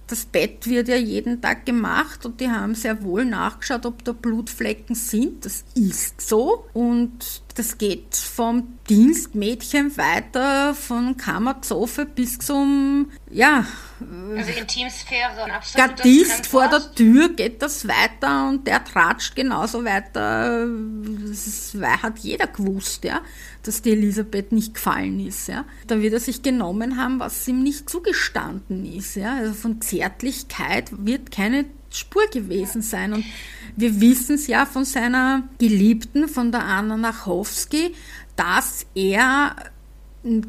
das Bett wird ja jeden Tag gemacht und die haben sehr wohl nachgeschaut, ob da Blutflecken sind. Das ist so. Und das geht vom Dienstmädchen weiter von Kammerzofe bis zum, ja. Also Intimsphäre absolut. Gardist vor der Tür geht das weiter und der tratscht genauso weiter. Das hat jeder gewusst, ja, dass die Elisabeth nicht gefallen ist, ja. Da wird er sich genommen haben, was ihm nicht zugestanden ist, ja. Also von Zärtlichkeit wird keine Spur gewesen sein und wir wissen es ja von seiner Geliebten, von der Anna Nachowski, dass er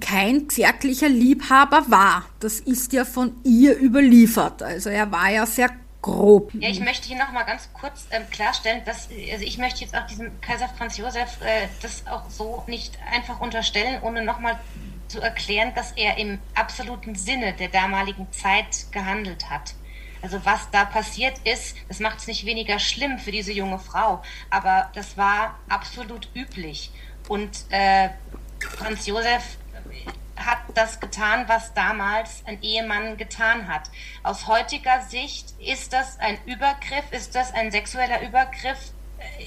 kein zärtlicher Liebhaber war. Das ist ja von ihr überliefert. Also er war ja sehr grob. Ja, ich möchte hier nochmal ganz kurz ähm, klarstellen, dass also ich möchte jetzt auch diesem Kaiser Franz Josef äh, das auch so nicht einfach unterstellen, ohne nochmal zu erklären, dass er im absoluten Sinne der damaligen Zeit gehandelt hat. Also was da passiert ist, das macht es nicht weniger schlimm für diese junge Frau, aber das war absolut üblich. Und äh, Franz Josef hat das getan, was damals ein Ehemann getan hat. Aus heutiger Sicht ist das ein Übergriff, ist das ein sexueller Übergriff,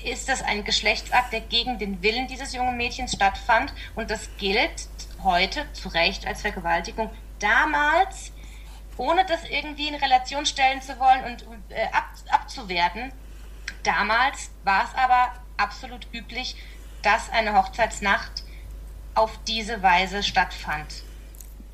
ist das ein Geschlechtsakt, der gegen den Willen dieses jungen Mädchens stattfand. Und das gilt heute zu Recht als Vergewaltigung. Damals ohne das irgendwie in Relation stellen zu wollen und äh, ab, abzuwerten. Damals war es aber absolut üblich, dass eine Hochzeitsnacht auf diese Weise stattfand.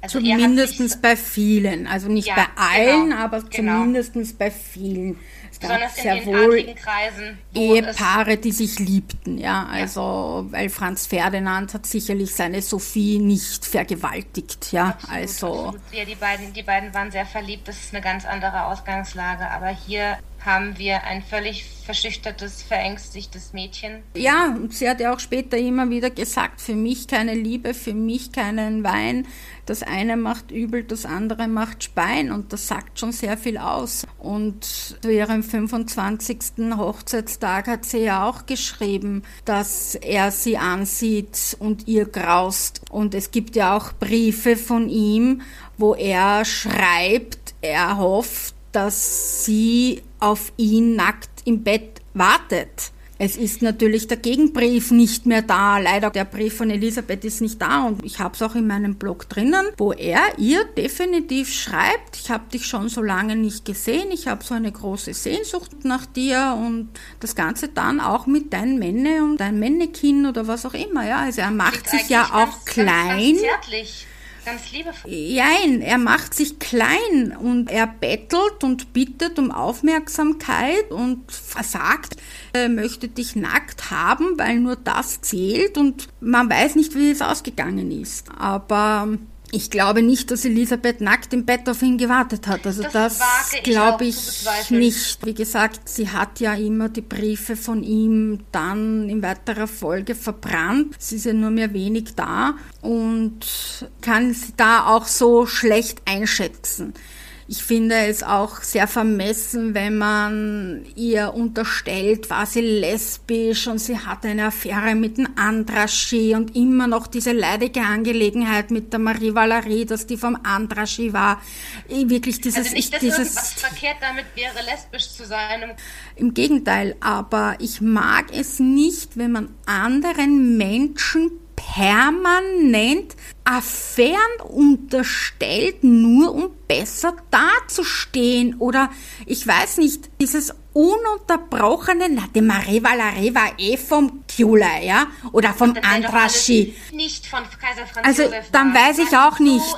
Also zumindest bei vielen, also nicht ja, bei allen, genau, aber genau. zumindest bei vielen. Gab sehr wohl Kreisen, Ehepaare, die sich liebten, ja. Also, ja. weil Franz Ferdinand hat sicherlich seine Sophie nicht vergewaltigt, ja. Absolut, also. Absolut. Ja, die beiden, die beiden waren sehr verliebt, das ist eine ganz andere Ausgangslage, aber hier haben wir ein völlig verschüchtertes, verängstigtes Mädchen. Ja, und sie hat ja auch später immer wieder gesagt, für mich keine Liebe, für mich keinen Wein. Das eine macht übel, das andere macht Spein und das sagt schon sehr viel aus. Und zu ihrem 25. Hochzeitstag hat sie ja auch geschrieben, dass er sie ansieht und ihr graust. Und es gibt ja auch Briefe von ihm, wo er schreibt, er hofft, dass sie auf ihn nackt im Bett wartet. Es ist natürlich der Gegenbrief nicht mehr da. Leider der Brief von Elisabeth ist nicht da und ich habe es auch in meinem Blog drinnen, wo er ihr definitiv schreibt, ich habe dich schon so lange nicht gesehen, ich habe so eine große Sehnsucht nach dir und das Ganze dann auch mit deinem Männe und dein Männekin oder was auch immer. Ja, also er macht sich ja auch ganz, klein. Ganz, ganz ganz liebevoll. Nein, er macht sich klein und er bettelt und bittet um Aufmerksamkeit und sagt, er möchte dich nackt haben, weil nur das zählt und man weiß nicht, wie es ausgegangen ist. Aber ich glaube nicht, dass Elisabeth nackt im Bett auf ihn gewartet hat. Also das, das glaube ich, ich nicht. Wie gesagt, sie hat ja immer die Briefe von ihm dann in weiterer Folge verbrannt. Sie ist ja nur mehr wenig da und kann sie da auch so schlecht einschätzen. Ich finde es auch sehr vermessen, wenn man ihr unterstellt, war sie lesbisch und sie hatte eine Affäre mit dem Andraschi und immer noch diese leidige Angelegenheit mit der Marie Valerie, dass die vom Andraschi war. Wirklich dieses... Also nicht, dass dieses, irgendwas verkehrt damit wäre, lesbisch zu sein. Im Gegenteil, aber ich mag es nicht, wenn man anderen Menschen permanent Affären unterstellt, nur um besser dazustehen. Oder ich weiß nicht, dieses ununterbrochene, na, die Marie Valerie war eh vom Kjula, ja? Oder vom Andraschi. Nicht von Kaiser Franz Also, Josef dann war. weiß ich auch nicht. So.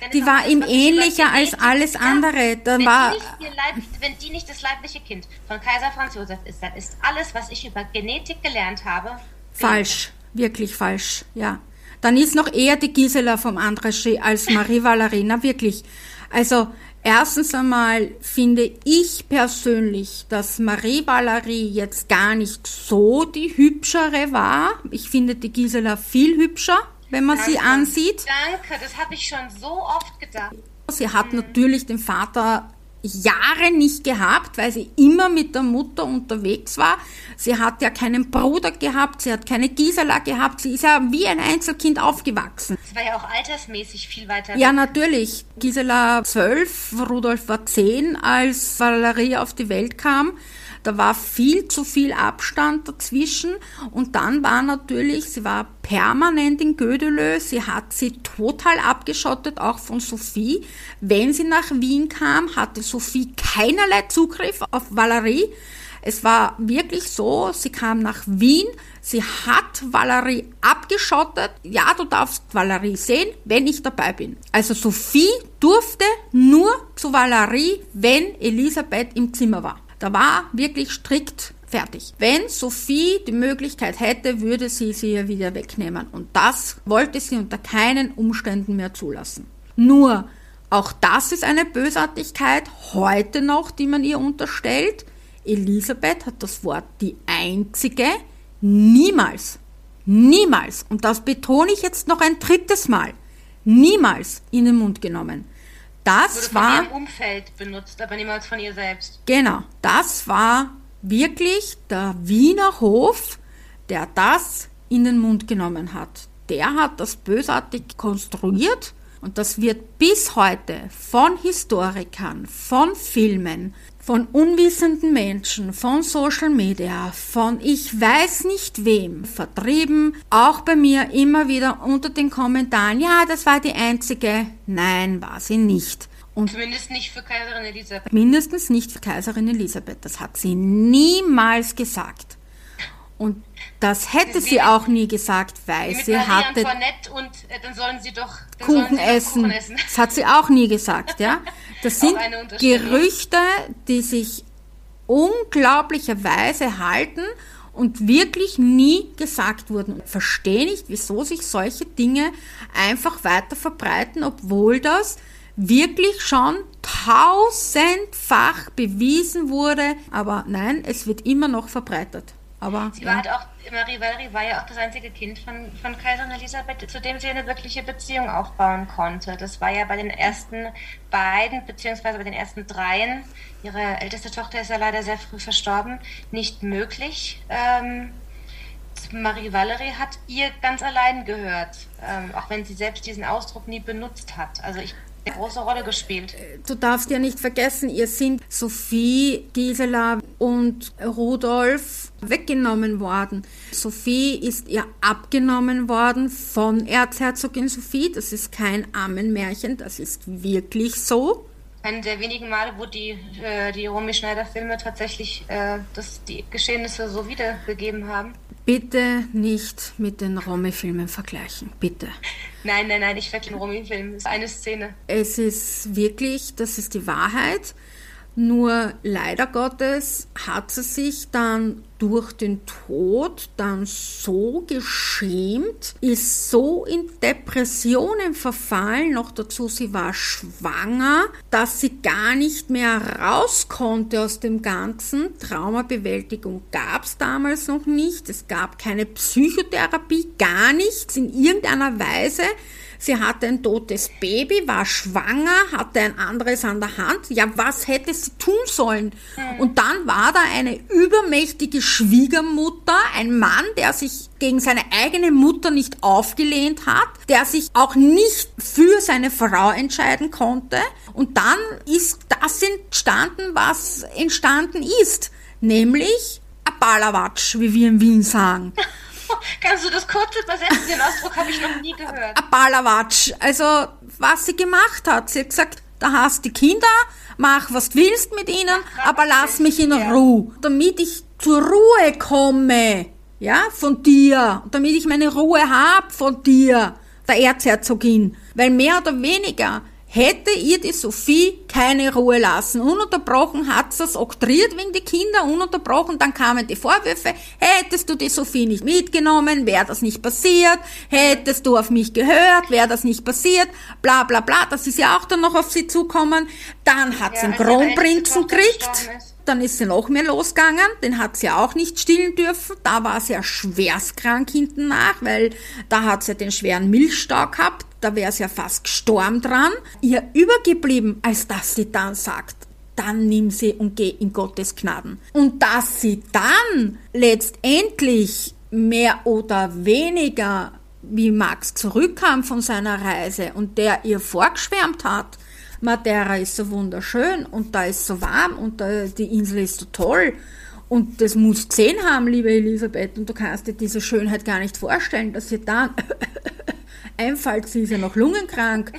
Dann Die war ihm ähnlicher als alles andere. Da wenn, war, die nicht Leib, wenn die nicht das leibliche Kind von Kaiser Franz Josef ist, dann ist alles, was ich über Genetik gelernt habe, Falsch, wirklich falsch, ja. Dann ist noch eher die Gisela vom Andraschi als Marie Valerina, wirklich. Also, erstens einmal finde ich persönlich, dass Marie Valerie jetzt gar nicht so die hübschere war. Ich finde die Gisela viel hübscher, wenn man sie Danke. ansieht. Danke, das habe ich schon so oft gedacht. Sie hat natürlich den Vater Jahre nicht gehabt, weil sie immer mit der Mutter unterwegs war. Sie hat ja keinen Bruder gehabt, sie hat keine Gisela gehabt, sie ist ja wie ein Einzelkind aufgewachsen. Es war ja auch altersmäßig viel weiter Ja, weg. natürlich. Gisela zwölf, Rudolf war zehn, als Valerie auf die Welt kam. Da war viel zu viel Abstand dazwischen. Und dann war natürlich, sie war permanent in Gödelö. Sie hat sie total abgeschottet, auch von Sophie. Wenn sie nach Wien kam, hatte Sophie keinerlei Zugriff auf Valerie. Es war wirklich so, sie kam nach Wien, sie hat Valerie abgeschottet. Ja, du darfst Valerie sehen, wenn ich dabei bin. Also Sophie durfte nur zu Valerie, wenn Elisabeth im Zimmer war. Da war wirklich strikt fertig. Wenn Sophie die Möglichkeit hätte, würde sie sie ihr wieder wegnehmen. Und das wollte sie unter keinen Umständen mehr zulassen. Nur, auch das ist eine Bösartigkeit heute noch, die man ihr unterstellt. Elisabeth hat das Wort die einzige niemals, niemals, und das betone ich jetzt noch ein drittes Mal, niemals in den Mund genommen. Das Wurde von war, ihrem Umfeld benutzt, aber niemals von ihr selbst. genau, das war wirklich der Wiener Hof, der das in den Mund genommen hat. Der hat das bösartig konstruiert und das wird bis heute von Historikern, von Filmen, von unwissenden Menschen, von Social Media, von ich weiß nicht wem vertrieben. Auch bei mir immer wieder unter den Kommentaren, ja, das war die einzige. Nein, war sie nicht. Und Zumindest nicht für Kaiserin Elisabeth. mindestens nicht für Kaiserin Elisabeth. Das hat sie niemals gesagt. Und das hätte sie auch nie gesagt, weil sie Marie hatte und äh, dann sollen sie doch sollen Kuchen sie doch essen. Kuchen essen. Das hat sie auch nie gesagt, ja. Das sind. Gerüchte, die sich unglaublicherweise halten und wirklich nie gesagt wurden. Und verstehe nicht, wieso sich solche Dinge einfach weiter verbreiten, obwohl das wirklich schon tausendfach bewiesen wurde. Aber nein, es wird immer noch verbreitet. Aber Sie ja. war halt auch, Marie Valerie war ja auch das einzige Kind von, von Kaiserin Elisabeth, zu dem sie eine wirkliche Beziehung aufbauen konnte. Das war ja bei den ersten beiden, beziehungsweise bei den ersten dreien, ihre älteste Tochter ist ja leider sehr früh verstorben, nicht möglich. Ähm, Marie Valerie hat ihr ganz allein gehört, ähm, auch wenn sie selbst diesen Ausdruck nie benutzt hat. Also ich eine große Rolle gespielt. Du darfst ja nicht vergessen, ihr sind Sophie, Gisela und Rudolf weggenommen worden. Sophie ist ihr abgenommen worden von Erzherzogin Sophie. Das ist kein Ammenmärchen, das ist wirklich so. Eine der wenigen Male, wo die, äh, die Romy Schneider-Filme tatsächlich äh, das, die Geschehnisse so wiedergegeben haben. Bitte nicht mit den Romy-Filmen vergleichen, bitte. Nein, nein, nein, ich vergleiche den Romy-Film. Das ist eine Szene. Es ist wirklich, das ist die Wahrheit. Nur leider Gottes hat sie sich dann durch den Tod dann so geschämt, ist so in Depressionen verfallen, noch dazu sie war schwanger, dass sie gar nicht mehr raus konnte aus dem Ganzen. Traumabewältigung gab es damals noch nicht, es gab keine Psychotherapie, gar nichts in irgendeiner Weise. Sie hatte ein totes Baby, war schwanger, hatte ein anderes an der Hand. Ja, was hätte sie tun sollen? Mhm. Und dann war da eine übermächtige Schwiegermutter, ein Mann, der sich gegen seine eigene Mutter nicht aufgelehnt hat, der sich auch nicht für seine Frau entscheiden konnte. Und dann ist das entstanden, was entstanden ist. Nämlich ein Balawatsch, wie wir in Wien sagen. Kannst du das kurz übersetzen? Den Ausdruck habe ich noch nie gehört. Balawatsch. Also, was sie gemacht hat. Sie hat gesagt, da hast die Kinder, mach was du willst mit ihnen, aber lass mich in Ruhe, damit ich zur Ruhe komme, ja, von dir, damit ich meine Ruhe hab von dir, der Erzherzogin, weil mehr oder weniger hätte ihr die Sophie keine Ruhe lassen. Ununterbrochen hat sie es oktriert wegen die Kinder, ununterbrochen, dann kamen die Vorwürfe, hättest du die Sophie nicht mitgenommen, wäre das nicht passiert, hättest du auf mich gehört, wäre das nicht passiert, bla bla bla, das ist ja auch dann noch auf sie zukommen. Dann hat ja, sie einen Kronprinzen gekriegt dann ist sie noch mehr losgegangen, den hat sie auch nicht stillen dürfen. Da war sie ja schwerstkrank hinten nach, weil da hat sie den schweren Milchstau gehabt da wäre sie ja fast gestorben dran, ihr übergeblieben, als dass sie dann sagt, dann nimm sie und geh in Gottes Gnaden. Und dass sie dann letztendlich mehr oder weniger, wie Max zurückkam von seiner Reise und der ihr vorgeschwärmt hat, Madeira ist so wunderschön und da ist so warm und da, die Insel ist so toll und das musst gesehen haben, liebe Elisabeth, und du kannst dir diese Schönheit gar nicht vorstellen, dass sie dann einfällt, sie ist ja noch lungenkrank.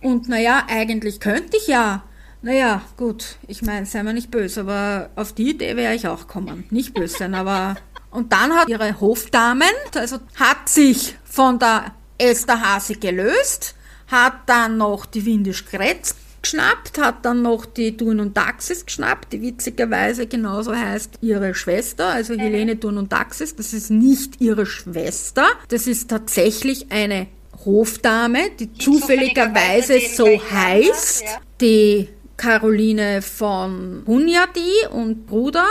Und naja, eigentlich könnte ich ja. Naja, gut, ich meine, sei mir nicht böse, aber auf die Idee wäre ich auch kommen. Nicht böse sein, aber. Und dann hat ihre Hofdamen, also hat sich von der Esther Hase gelöst, hat dann noch die Windisch Gretz geschnappt, hat dann noch die Thun und Taxis geschnappt, die witzigerweise genauso heißt ihre Schwester, also mhm. Helene Thun und Taxis. Das ist nicht ihre Schwester, das ist tatsächlich eine Hofdame, die, die zufälligerweise, so heißt, ja. die Caroline von Hunyadi und Bruder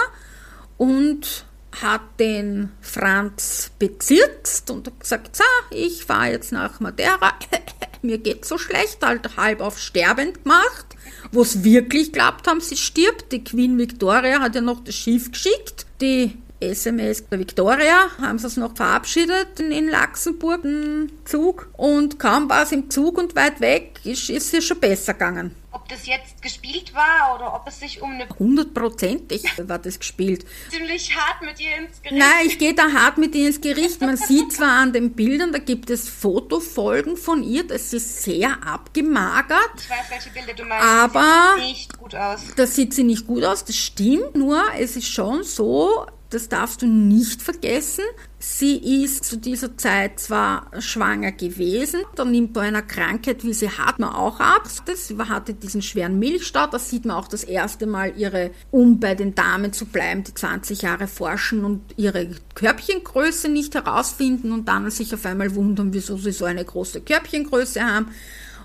und hat den Franz bezirzt und gesagt, so, ich fahre jetzt nach Madeira, mir geht so schlecht, halt halb auf sterbend gemacht, wo es wirklich glaubt haben, sie stirbt. Die Queen Victoria hat ja noch das Schiff geschickt, die SMS der Victoria, haben sie es noch verabschiedet in Luxemburg im Zug und kaum war es im Zug und weit weg, ist, ist es schon besser gegangen. Ob das jetzt gespielt war oder ob es sich um eine... Hundertprozentig war das gespielt. Ziemlich hart mit ihr ins Gericht. Nein, ich gehe da hart mit ihr ins Gericht. Man sieht zwar an den Bildern, da gibt es Fotofolgen von ihr, das ist sehr abgemagert. Ich weiß, welche Bilder du meinst. Aber das sieht nicht gut aus. Das sieht sie nicht gut aus, das stimmt, nur es ist schon so, das darfst du nicht vergessen. Sie ist zu dieser Zeit zwar schwanger gewesen, dann nimmt bei einer Krankheit, wie sie hat, man auch ab. Sie hatte diesen schweren Milchstau, da sieht man auch das erste Mal ihre, um bei den Damen zu bleiben, die 20 Jahre forschen und ihre Körbchengröße nicht herausfinden und dann sich auf einmal wundern, wieso sie so eine große Körbchengröße haben.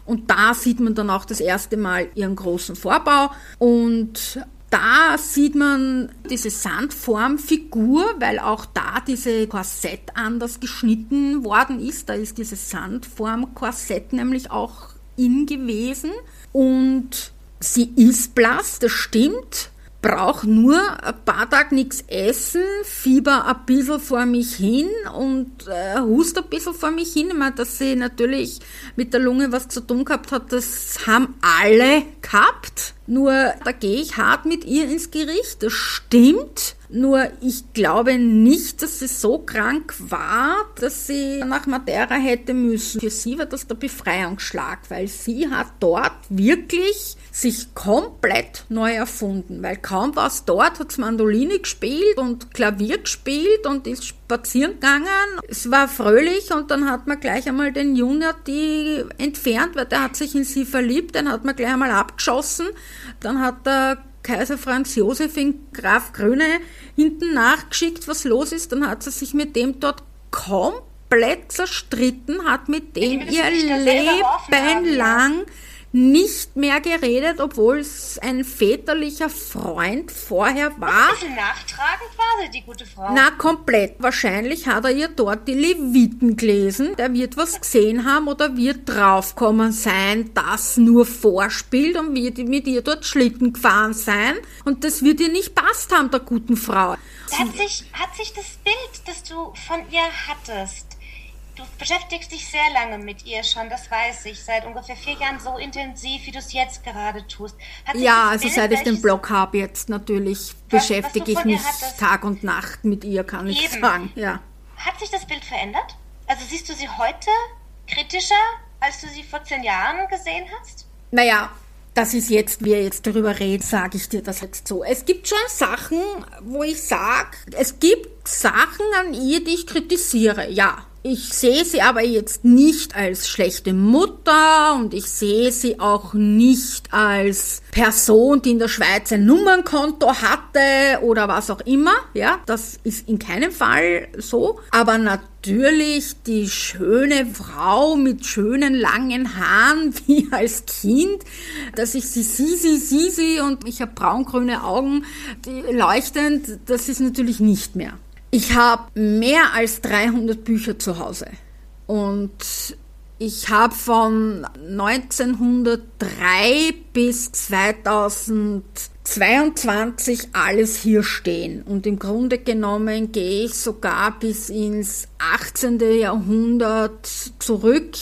Und da sieht man dann auch das erste Mal ihren großen Vorbau. Und da sieht man diese Sandformfigur, weil auch da diese Korsett anders geschnitten worden ist. Da ist dieses Sandformkorsett nämlich auch in gewesen. Und sie ist blass, das stimmt brauche nur ein paar Tage nichts essen, fieber ein bisschen vor mich hin und äh, hust ein bisschen vor mich hin. Ich meine, dass sie natürlich mit der Lunge was zu tun gehabt hat, das haben alle gehabt. Nur da gehe ich hart mit ihr ins Gericht, das stimmt. Nur ich glaube nicht, dass sie so krank war, dass sie nach Madeira hätte müssen. Für sie war das der Befreiungsschlag, weil sie hat dort wirklich sich komplett neu erfunden, weil kaum was dort, hat Mandoline gespielt und Klavier gespielt und ist spazieren gegangen. Es war fröhlich und dann hat man gleich einmal den Junior die entfernt, weil der hat sich in sie verliebt, den hat man gleich einmal abgeschossen. Dann hat der Kaiser Franz Josef in Graf Grüne hinten nachgeschickt, was los ist. Dann hat sie sich mit dem dort komplett zerstritten, hat mit dem ihr Leben lang nicht mehr geredet, obwohl es ein väterlicher Freund vorher war. Ein bisschen nachtragend war sie, die gute Frau. Na, komplett. Wahrscheinlich hat er ihr dort die Leviten gelesen. Der wird was gesehen haben oder wird draufkommen sein, das nur vorspielt und wird mit ihr dort Schlitten gefahren sein. Und das wird ihr nicht passt haben, der guten Frau. Hat sich, hat sich das Bild, das du von ihr hattest, du beschäftigst dich sehr lange mit ihr schon, das weiß ich, seit ungefähr vier Jahren so intensiv, wie du es jetzt gerade tust. ja, also Bild, seit ich den Blog habe jetzt natürlich, was, beschäftige was ich mich Tag und Nacht mit ihr, kann Eben. ich sagen. Ja. Hat sich das Bild verändert? Also siehst du sie heute kritischer, als du sie vor zehn Jahren gesehen hast? Naja, das ist jetzt, wie wir jetzt darüber reden, sage ich dir das jetzt so. Es gibt schon Sachen, wo ich sage, es gibt Sachen an ihr, die ich kritisiere, ja. Ich sehe sie aber jetzt nicht als schlechte Mutter und ich sehe sie auch nicht als Person, die in der Schweiz ein Nummernkonto hatte oder was auch immer. Ja, das ist in keinem Fall so. Aber natürlich die schöne Frau mit schönen langen Haaren wie als Kind, dass ich sie, sie, sie und ich habe braungrüne Augen, die leuchtend, das ist natürlich nicht mehr. Ich habe mehr als 300 Bücher zu Hause und ich habe von 1903 bis 2022 alles hier stehen. Und im Grunde genommen gehe ich sogar bis ins 18. Jahrhundert zurück,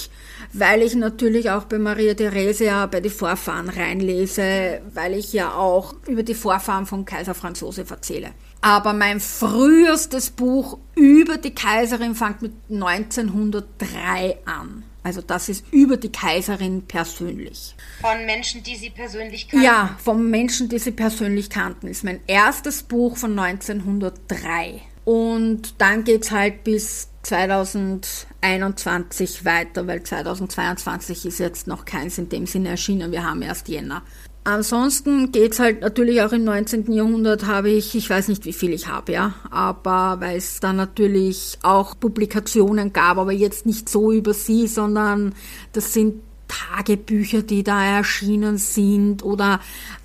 weil ich natürlich auch bei Maria Theresia bei den Vorfahren reinlese, weil ich ja auch über die Vorfahren von Kaiser Franz Josef erzähle. Aber mein frühestes Buch über die Kaiserin fängt mit 1903 an. Also das ist über die Kaiserin persönlich. Von Menschen, die sie persönlich kannten? Ja, von Menschen, die sie persönlich kannten. Ist mein erstes Buch von 1903. Und dann geht es halt bis 2021 weiter, weil 2022 ist jetzt noch keins in dem Sinne erschienen. Wir haben erst Jänner. Ansonsten geht's halt natürlich auch im 19. Jahrhundert habe ich, ich weiß nicht wie viel ich habe, ja, aber weil es da natürlich auch Publikationen gab, aber jetzt nicht so über sie, sondern das sind Tagebücher, die da erschienen sind oder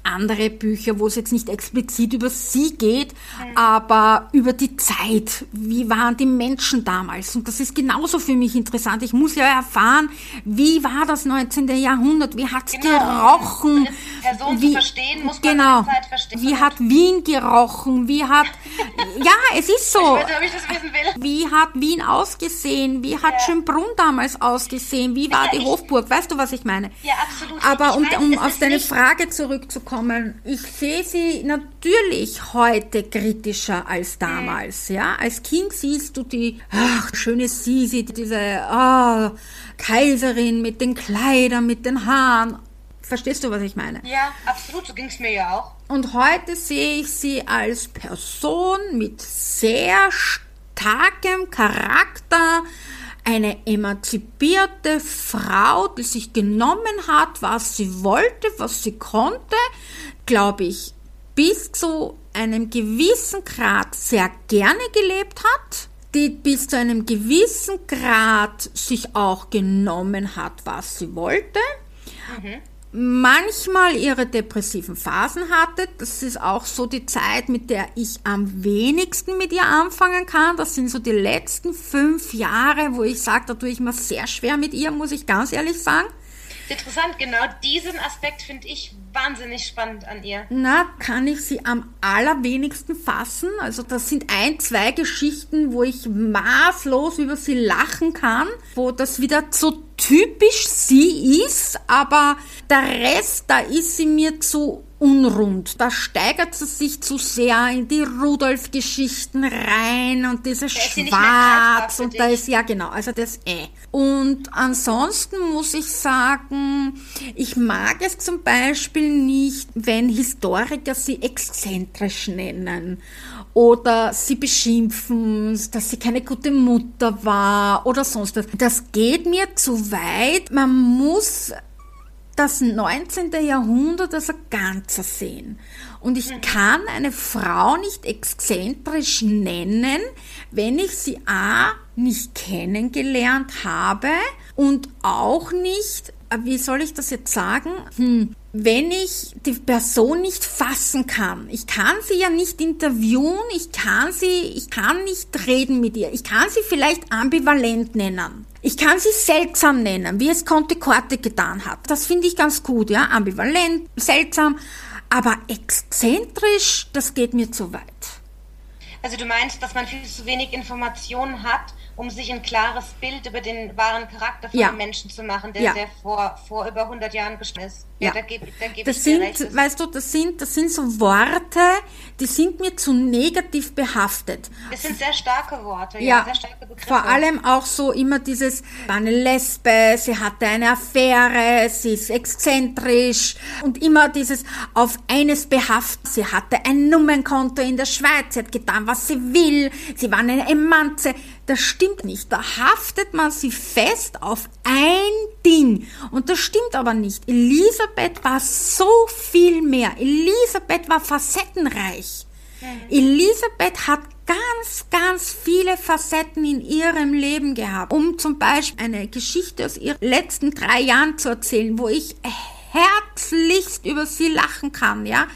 andere Bücher, wo es jetzt nicht explizit über sie geht, mhm. aber über die Zeit. Wie waren die Menschen damals? Und das ist genauso für mich interessant. Ich muss ja erfahren, wie war das 19. Jahrhundert? Wie hat's genau. gerochen? Person wie, zu verstehen, muss man genau. die Zeit verstehen. Wie hat Wien gerochen? Wie hat, ja, es ist so. Ich weiß, ob ich das wissen will. Wie hat Wien ausgesehen? Wie hat ja. Schönbrunn damals ausgesehen? Wie war ja, die Hofburg? Weißt du, was ich meine? Ja, absolut. Aber um, um auf deine Frage zurückzukommen, ich sehe sie natürlich heute kritischer als damals, mhm. ja. Als Kind siehst du die, ach, schöne Sisi, diese, oh, Kaiserin mit den Kleidern, mit den Haaren. Verstehst du, was ich meine? Ja, absolut, so ging es mir ja auch. Und heute sehe ich sie als Person mit sehr starkem Charakter, eine emanzipierte Frau, die sich genommen hat, was sie wollte, was sie konnte, glaube ich, bis zu einem gewissen Grad sehr gerne gelebt hat, die bis zu einem gewissen Grad sich auch genommen hat, was sie wollte. Mhm manchmal ihre depressiven Phasen hatte. Das ist auch so die Zeit, mit der ich am wenigsten mit ihr anfangen kann. Das sind so die letzten fünf Jahre, wo ich sage, da tue ich mir sehr schwer mit ihr, muss ich ganz ehrlich sagen. Interessant, genau diesen Aspekt finde ich wahnsinnig spannend an ihr. Na, kann ich sie am allerwenigsten fassen. Also das sind ein, zwei Geschichten, wo ich maßlos über sie lachen kann, wo das wieder so typisch sie ist, aber der Rest, da ist sie mir zu unrund. Da steigert sie sich zu sehr in die Rudolf-Geschichten rein und diese Schwarz und da ist, ja genau, also das eh. Und ansonsten muss ich sagen, ich mag es zum Beispiel nicht, wenn Historiker sie exzentrisch nennen oder sie beschimpfen, dass sie keine gute Mutter war oder sonst was. Das geht mir zu weit. Man muss das 19. Jahrhundert als ein Ganzes sehen. Und ich kann eine Frau nicht exzentrisch nennen, wenn ich sie A nicht kennengelernt habe und auch nicht wie soll ich das jetzt sagen? Hm. Wenn ich die Person nicht fassen kann, ich kann sie ja nicht interviewen, ich kann sie, ich kann nicht reden mit ihr, ich kann sie vielleicht ambivalent nennen. Ich kann sie seltsam nennen, wie es Conte Corte getan hat. Das finde ich ganz gut, ja, ambivalent, seltsam, aber exzentrisch, das geht mir zu weit. Also du meinst, dass man viel zu wenig Informationen hat, um sich ein klares Bild über den wahren Charakter von ja. einem Menschen zu machen, der, ja. der vor, vor über 100 Jahren gestorben ist. Ja, da gebe da geb das sind, recht. Weißt du, das sind, das sind so Worte, die sind mir zu negativ behaftet. Es sind sehr starke Worte, ja, ja sehr starke Begriffe. Vor allem auch so immer dieses, war eine Lesbe, sie hatte eine Affäre, sie ist exzentrisch und immer dieses auf eines behaftet. Sie hatte ein Nummernkonto in der Schweiz, sie hat getan, was sie will, sie war eine Emanze. Das stimmt nicht. Da haftet man sie fest auf ein Ding. Und das stimmt aber nicht. Elisabeth war so viel mehr. Elisabeth war facettenreich. Elisabeth hat ganz, ganz viele Facetten in ihrem Leben gehabt. Um zum Beispiel eine Geschichte aus ihren letzten drei Jahren zu erzählen, wo ich herzlichst über sie lachen kann, ja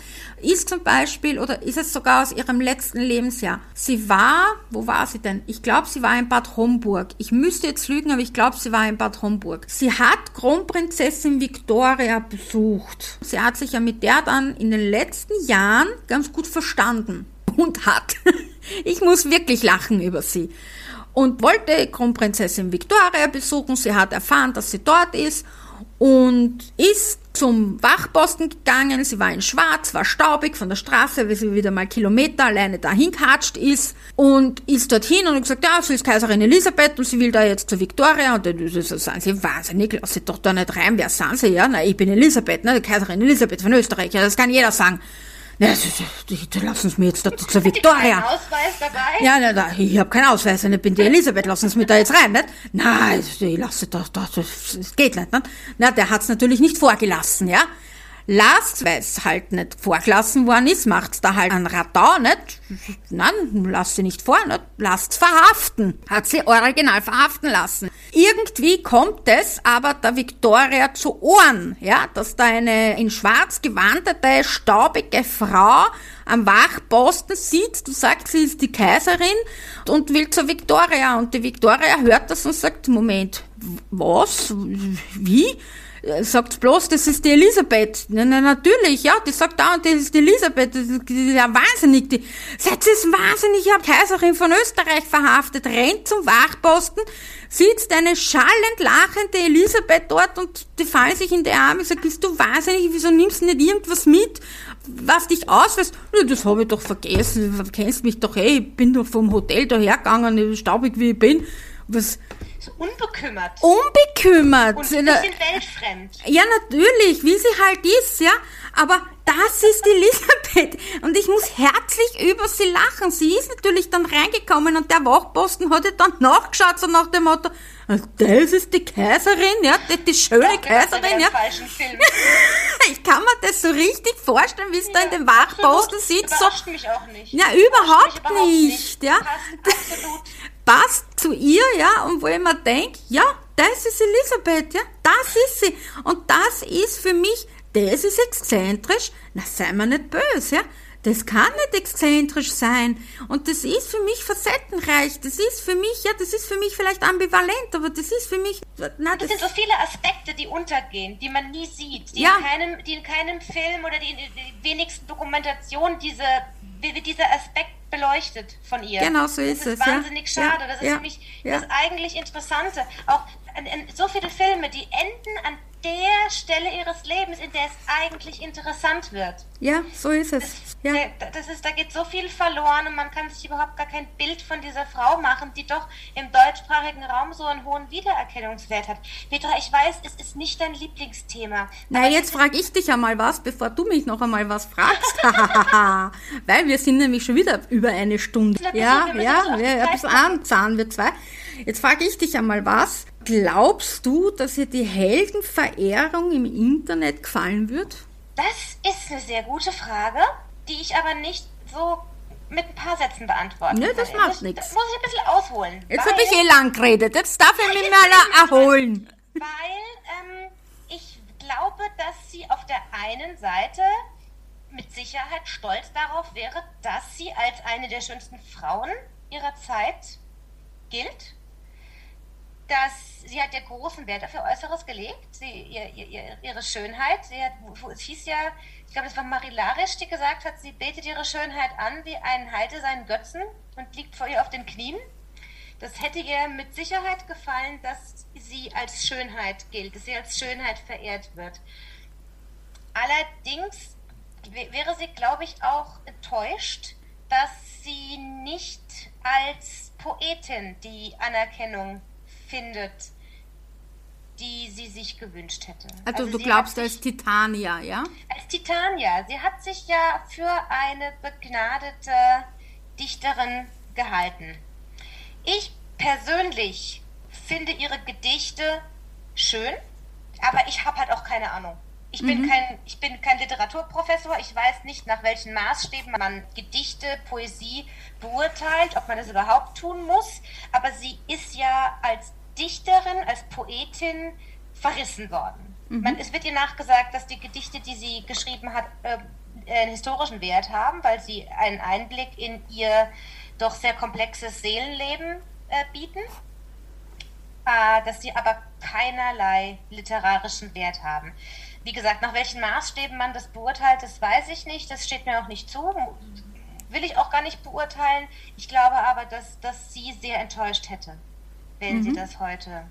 ist zum Beispiel, oder ist es sogar aus ihrem letzten Lebensjahr. Sie war, wo war sie denn? Ich glaube, sie war in Bad Homburg. Ich müsste jetzt lügen, aber ich glaube, sie war in Bad Homburg. Sie hat Kronprinzessin Victoria besucht. Sie hat sich ja mit der dann in den letzten Jahren ganz gut verstanden und hat. ich muss wirklich lachen über sie. Und wollte Kronprinzessin Victoria besuchen. Sie hat erfahren, dass sie dort ist und ist zum Wachposten gegangen. Sie war in Schwarz, war staubig von der Straße, weil sie wieder mal Kilometer alleine dahin katscht ist und ist dorthin und hat gesagt, ja, sie ist Kaiserin Elisabeth und sie will da jetzt zur Victoria und dann so sagen sie, wahnsinnig, lass sie doch da nicht rein, wer sind sie, ja? Na, ich bin Elisabeth, ne, die Kaiserin Elisabeth von Österreich, ja, das kann jeder sagen. Ja, lassen Sie mir jetzt da zur Victoria. Ausweis dabei? Ja, na, da, ich habe keinen Ausweis, ich bin die Elisabeth, lassen Sie mich da jetzt rein, nicht? Nein, ich lasse da, da, das geht nicht, nicht? Na, der hat's natürlich nicht vorgelassen, ja? Lasst, weil es halt nicht vorgelassen worden ist, macht's da halt ein Radau, nicht? Nein, lasst sie nicht vor, nicht? Lasst verhaften. Hat sie original verhaften lassen. Irgendwie kommt es aber der Victoria zu Ohren, ja, dass da eine in schwarz gewandete, staubige Frau am Wachposten sitzt und sagt, sie ist die Kaiserin und will zur Victoria. Und die Victoria hört das und sagt, Moment, was? Wie? Äh, sagt bloß, das ist die Elisabeth. Na, na, natürlich, ja, die sagt da, das ist die Elisabeth, das ist ja wahnsinnig. Die, Seid ist wahnsinnig, ich habe Kaiserin von Österreich verhaftet, rennt zum Wachposten, sitzt eine schallend lachende Elisabeth dort und die fallen sich in die Arme sagt, bist du wahnsinnig, wieso nimmst du nicht irgendwas mit, was dich ausweist? Ja, das habe ich doch vergessen, du kennst mich doch eh, ich bin doch vom Hotel dahergegangen, staubig wie ich bin. Was, so unbekümmert. Unbekümmert. Und ein bisschen weltfremd. Ja, natürlich, wie sie halt ist, ja. Aber das ist Elisabeth. Und ich muss herzlich über sie lachen. Sie ist natürlich dann reingekommen und der Wachposten hat ja dann nachgeschaut, so nach dem Motto, das ist die Kaiserin, ja, die, die schöne Doch, Kaiserin, ja. ich kann mir das so richtig vorstellen, wie es ja, da in dem Wachposten sitzt. So. mich auch nicht. Ja, überhaupt, überhaupt nicht, nicht, ja. Passt absolut passt zu ihr, ja, und wo ich mir denke, ja, das ist Elisabeth, ja, das ist sie. Und das ist für mich, das ist exzentrisch, na, sei mir nicht böse, ja. Das kann nicht exzentrisch sein. Und das ist für mich facettenreich. Das ist für mich, ja, das ist für mich vielleicht ambivalent, aber das ist für mich. Na, das, das sind so viele Aspekte, die untergehen, die man nie sieht, die, ja. in, keinem, die in keinem Film oder die in wenigsten Dokumentationen diese, dieser Aspekt beleuchtet von ihr. Genau so ist, das ist es. wahnsinnig ja. schade. Das ist für mich das eigentlich Interessante. Auch so viele Filme, die enden an der Stelle ihres Lebens, in der es eigentlich interessant wird. Ja, so ist es. Das, ja. das ist, da geht so viel verloren und man kann sich überhaupt gar kein Bild von dieser Frau machen, die doch im deutschsprachigen Raum so einen hohen Wiedererkennungswert hat. Petra, ich weiß, es ist nicht dein Lieblingsthema. Na, jetzt frage ich dich einmal was, bevor du mich noch einmal was fragst. Weil wir sind nämlich schon wieder über eine Stunde. Ja, ja, ja, ja, ein bisschen anzahlen wir zwei. Jetzt frage ich dich einmal was. Glaubst du, dass dir die Heldenverehrung im Internet gefallen wird? Das ist eine sehr gute Frage, die ich aber nicht so mit ein paar Sätzen beantworten Ne, das kann. macht nichts. Das muss ich ein bisschen ausholen. Jetzt habe ich eh lang geredet, jetzt darf ich mich mal erholen. Weil ähm, ich glaube, dass sie auf der einen Seite mit Sicherheit stolz darauf wäre, dass sie als eine der schönsten Frauen ihrer Zeit gilt. Dass sie hat ja großen Wert auf ihr Äußeres gelegt, sie, ihr, ihr, ihre Schönheit. Sie hat, es hieß ja, ich glaube, es war Marilarisch, die gesagt hat, sie betet ihre Schönheit an wie ein Heide seinen Götzen und liegt vor ihr auf den Knien. Das hätte ihr mit Sicherheit gefallen, dass sie als Schönheit gilt, dass sie als Schönheit verehrt wird. Allerdings wäre sie, glaube ich, auch enttäuscht, dass sie nicht als Poetin die Anerkennung findet, die sie sich gewünscht hätte. Also, also du glaubst sich, als Titania, ja? Als Titania. Sie hat sich ja für eine begnadete Dichterin gehalten. Ich persönlich finde ihre Gedichte schön, aber ich habe halt auch keine Ahnung. Ich bin, mhm. kein, ich bin kein Literaturprofessor. Ich weiß nicht, nach welchen Maßstäben man Gedichte, Poesie beurteilt, ob man das überhaupt tun muss. Aber sie ist ja als Dichterin, als Poetin verrissen worden. Mhm. Man, es wird ihr nachgesagt, dass die Gedichte, die sie geschrieben hat, äh, einen historischen Wert haben, weil sie einen Einblick in ihr doch sehr komplexes Seelenleben äh, bieten, äh, dass sie aber keinerlei literarischen Wert haben. Wie gesagt, nach welchen Maßstäben man das beurteilt, das weiß ich nicht. Das steht mir auch nicht zu. Will ich auch gar nicht beurteilen. Ich glaube aber, dass, dass sie sehr enttäuscht hätte, wenn mhm. sie das heute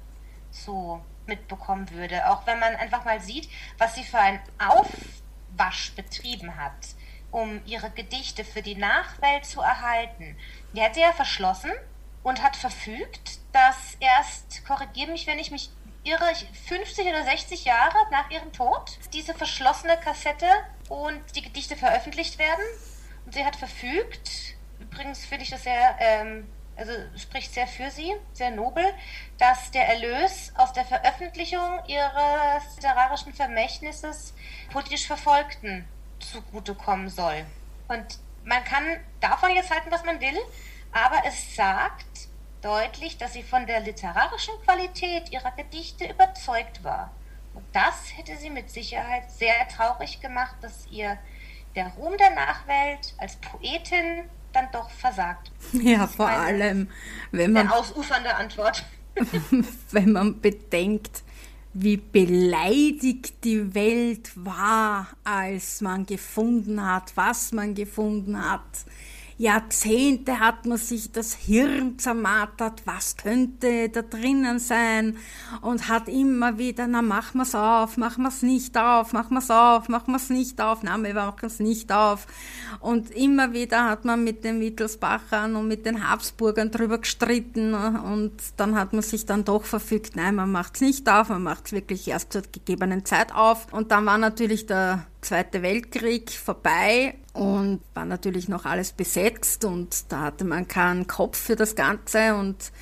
so mitbekommen würde. Auch wenn man einfach mal sieht, was sie für einen Aufwasch betrieben hat, um ihre Gedichte für die Nachwelt zu erhalten. Die hat sie ja verschlossen und hat verfügt, dass erst, korrigiere mich, wenn ich mich irre, 50 oder 60 Jahre nach ihrem Tod diese verschlossene Kassette und die Gedichte veröffentlicht werden. Und sie hat verfügt, übrigens finde ich das sehr, ähm, also spricht sehr für sie, sehr nobel, dass der Erlös aus der Veröffentlichung ihres literarischen Vermächtnisses politisch Verfolgten zugutekommen soll. Und man kann davon jetzt halten, was man will, aber es sagt deutlich, dass sie von der literarischen Qualität ihrer Gedichte überzeugt war. Und das hätte sie mit Sicherheit sehr traurig gemacht, dass ihr der Ruhm der Nachwelt als Poetin dann doch versagt. Ja, vor allem, wenn man. Eine ausufernde Antwort. wenn man bedenkt, wie beleidigt die Welt war, als man gefunden hat, was man gefunden hat Jahrzehnte hat man sich das Hirn zermartert, was könnte da drinnen sein und hat immer wieder, na mach mal's auf, mach mal's nicht auf, mach mal's auf, mach mal's nicht auf, na wir machen es nicht auf. Und immer wieder hat man mit den Wittelsbachern und mit den Habsburgern drüber gestritten und dann hat man sich dann doch verfügt, nein, man macht's nicht auf, man macht's wirklich erst zur gegebenen Zeit auf. Und dann war natürlich der Zweite Weltkrieg vorbei und war natürlich noch alles besetzt und da hatte man keinen Kopf für das Ganze und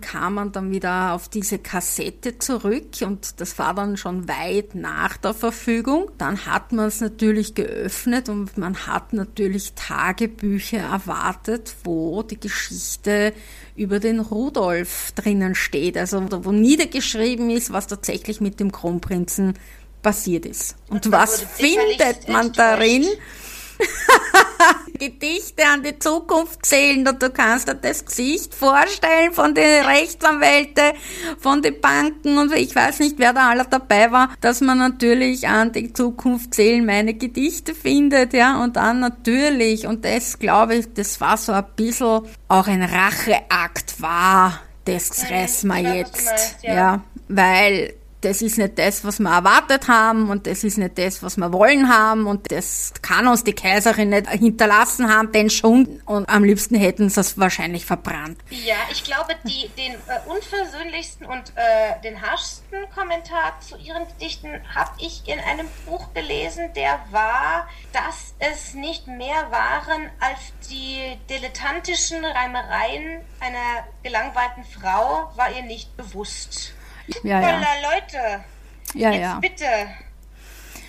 kam man dann wieder auf diese Kassette zurück und das war dann schon weit nach der Verfügung. Dann hat man es natürlich geöffnet und man hat natürlich Tagebücher erwartet, wo die Geschichte über den Rudolf drinnen steht, also wo niedergeschrieben ist, was tatsächlich mit dem Kronprinzen passiert ist. Und, und was findet man darin? Gedichte an die Zukunft zählen und du kannst dir das Gesicht vorstellen von den Rechtsanwälten, von den Banken und ich weiß nicht, wer da alle dabei war, dass man natürlich an die Zukunft zählen meine Gedichte findet, ja, und dann natürlich, und das glaube ich, das war so ein bisschen auch ein Racheakt war, das reißen wir jetzt, ja. ja, weil das ist nicht das, was wir erwartet haben und das ist nicht das, was wir wollen haben und das kann uns die Kaiserin nicht hinterlassen haben, denn schon und am liebsten hätten sie es wahrscheinlich verbrannt. Ja, ich glaube, die, den äh, unversöhnlichsten und äh, den harschsten Kommentar zu ihren Gedichten habe ich in einem Buch gelesen, der war, dass es nicht mehr waren als die dilettantischen Reimereien einer gelangweilten Frau, war ihr nicht bewusst. Ja, ja. Leute. Ja, Jetzt ja. Bitte.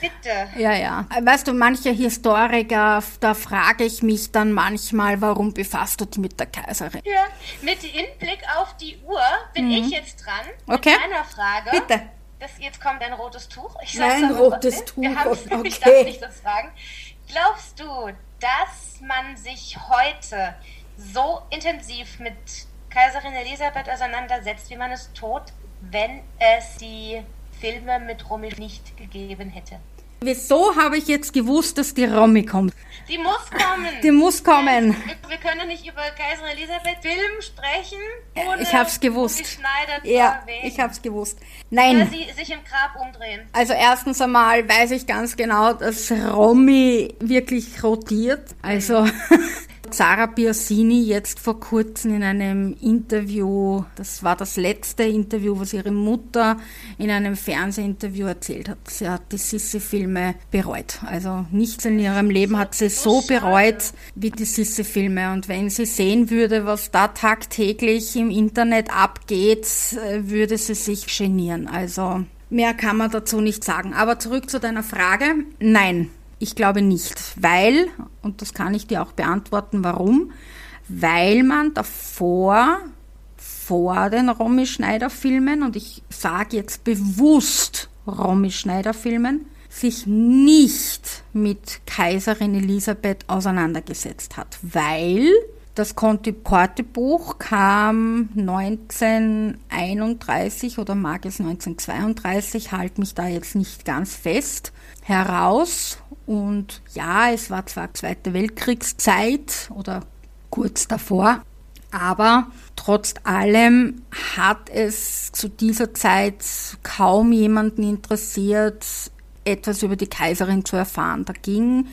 Bitte. Ja, ja. Weißt du, manche Historiker, da frage ich mich dann manchmal, warum befasst du dich mit der Kaiserin? Ja, mit Hinblick auf die Uhr bin mhm. ich jetzt dran okay. mit meiner Frage. Bitte. das, jetzt kommt ein rotes Tuch. Ich Nein, rotes Tuch. Wir okay. Ich darf nicht das fragen. Glaubst du, dass man sich heute so intensiv mit Kaiserin Elisabeth auseinandersetzt, wie man es tut, wenn es die Filme mit Romy nicht gegeben hätte? Wieso habe ich jetzt gewusst, dass die Romy kommt? Die muss kommen. Die muss kommen. Wir, können nicht über Kaiserin Elisabeth Film sprechen, ohne ich hab's gewusst. Schneider zu ja, erwähnen. ich hab's gewusst. Nein. Oder sie sich im Grab umdrehen. Also erstens einmal weiß ich ganz genau, dass Romy wirklich rotiert. Also Sarah Biasini jetzt vor kurzem in einem Interview, das war das letzte Interview, was ihre Mutter in einem Fernsehinterview erzählt hat. Sie hat die Sissi-Filme bereut. Also nichts in ihrem Leben hat sie so bereut wie die Sissi-Filme. Und wenn sie sehen würde, was da tagtäglich im Internet abgeht, äh, würde sie sich genieren. Also mehr kann man dazu nicht sagen. Aber zurück zu deiner Frage. Nein, ich glaube nicht, weil, und das kann ich dir auch beantworten, warum, weil man davor, vor den Romy Schneider Filmen, und ich sage jetzt bewusst Romy Schneider Filmen, sich nicht mit Kaiserin Elisabeth auseinandergesetzt hat, weil das Conti-Porte-Buch kam 1931 oder mag es 1932, halt mich da jetzt nicht ganz fest, heraus und ja, es war zwar Zweite Weltkriegszeit oder kurz davor, aber trotz allem hat es zu dieser Zeit kaum jemanden interessiert, etwas über die Kaiserin zu erfahren. Da ging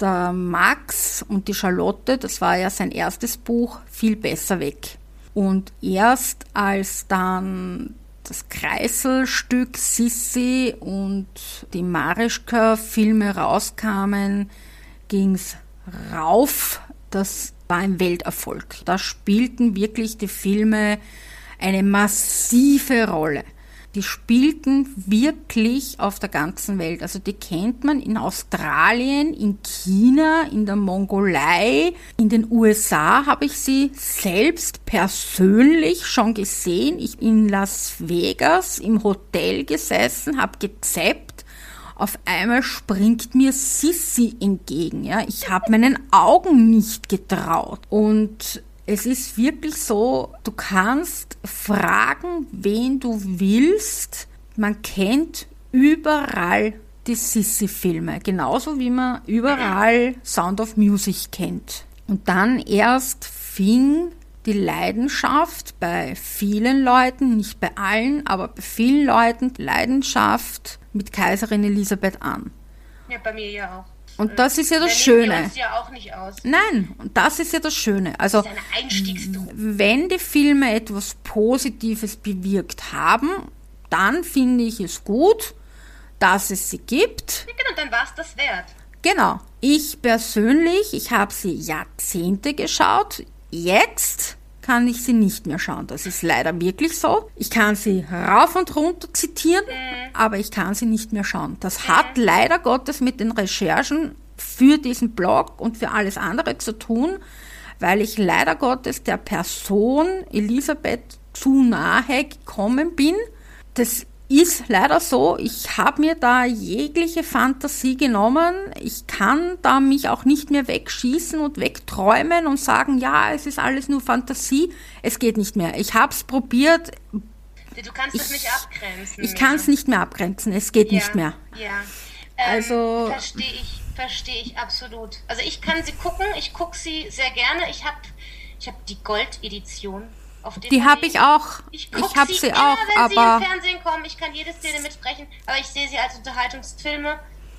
der Max und die Charlotte, das war ja sein erstes Buch, viel besser weg. Und erst als dann das Kreiselstück Sissi und die Marischka-Filme rauskamen, ging es rauf. Das war ein Welterfolg. Da spielten wirklich die Filme eine massive Rolle die spielten wirklich auf der ganzen Welt. Also die kennt man in Australien, in China, in der Mongolei, in den USA habe ich sie selbst persönlich schon gesehen. Ich in Las Vegas im Hotel gesessen, habe gezappt. Auf einmal springt mir Sissy entgegen. Ja, ich habe meinen Augen nicht getraut und es ist wirklich so, du kannst fragen, wen du willst. Man kennt überall die Sissy-Filme, genauso wie man überall Sound of Music kennt. Und dann erst fing die Leidenschaft bei vielen Leuten, nicht bei allen, aber bei vielen Leuten, Leidenschaft mit Kaiserin Elisabeth an. Ja, bei mir ja auch. Und das ist ja das Schöne. Ja auch nicht aus. Nein, und das ist ja das Schöne. Also, wenn die Filme etwas Positives bewirkt haben, dann finde ich es gut, dass es sie gibt. Ja, genau, dann war es das wert. Genau. Ich persönlich, ich habe sie Jahrzehnte geschaut. Jetzt kann ich sie nicht mehr schauen. Das ist leider wirklich so. Ich kann sie rauf und runter zitieren, mhm. aber ich kann sie nicht mehr schauen. Das hat leider Gottes mit den Recherchen für diesen Blog und für alles andere zu tun, weil ich leider Gottes der Person Elisabeth zu nahe gekommen bin. Das ist leider so, ich habe mir da jegliche Fantasie genommen. Ich kann da mich auch nicht mehr wegschießen und wegträumen und sagen, ja, es ist alles nur Fantasie. Es geht nicht mehr. Ich habe es probiert. Du kannst es nicht abgrenzen. Ich kann es nicht mehr abgrenzen. Es geht ja, nicht mehr. Ja. Ähm, also verstehe ich, verstehe ich absolut. Also ich kann sie gucken. Ich gucke sie sehr gerne. Ich habe, ich habe die Gold-Edition die habe ich auch. Ich, ich habe sie, sie auch, wenn aber sie im Fernsehen kommen. Ich kann jede Szene mitsprechen, aber ich sehe sie als Unterhaltungsfilme,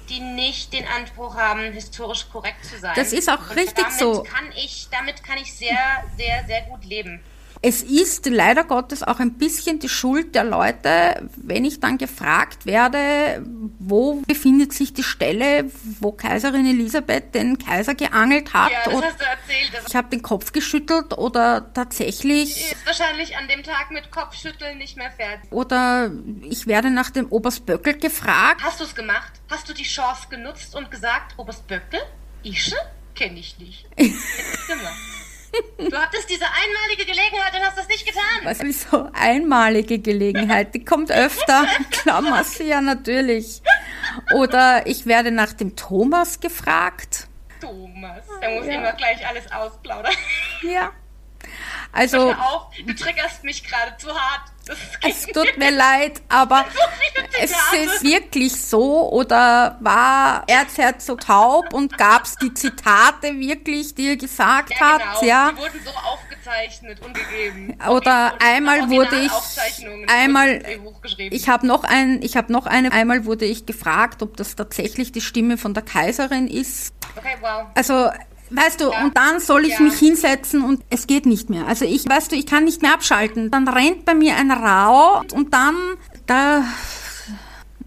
die nicht den Anspruch haben, historisch korrekt zu sein. Das ist auch Und richtig damit so. Kann ich, damit kann ich sehr, sehr, sehr gut leben. Es ist leider Gottes auch ein bisschen die Schuld der Leute, wenn ich dann gefragt werde, wo befindet sich die Stelle, wo Kaiserin Elisabeth den Kaiser geangelt hat. Ja, das hast du erzählt. Ich habe den Kopf geschüttelt oder tatsächlich. Ist wahrscheinlich an dem Tag mit Kopfschütteln nicht mehr fertig. Oder ich werde nach dem Oberst Böckel gefragt. Hast du es gemacht? Hast du die Chance genutzt und gesagt, Oberst Böckel? Ich? Kenne ich nicht. Du hattest diese einmalige Gelegenheit und hast das nicht getan. Was ist so einmalige Gelegenheit? Die kommt öfter. Klammer sie ja natürlich. Oder ich werde nach dem Thomas gefragt. Thomas, da muss ja. immer gleich alles ausplaudern. Ja. Also. Auf, du triggerst mich gerade zu hart. Es tut mir leid, aber es ist wirklich so oder war Erzherzog taub und gab es die Zitate wirklich, die ihr gesagt ja, habt? Genau. Ja, die wurden so aufgezeichnet und gegeben. Oder und einmal wurde ich einmal ich habe noch ein ich habe noch eine einmal wurde ich gefragt, ob das tatsächlich die Stimme von der Kaiserin ist. Okay, wow. Also Weißt du, ja. und dann soll ich ja. mich hinsetzen und es geht nicht mehr. Also ich, weißt du, ich kann nicht mehr abschalten. Dann rennt bei mir ein Rau und dann, da...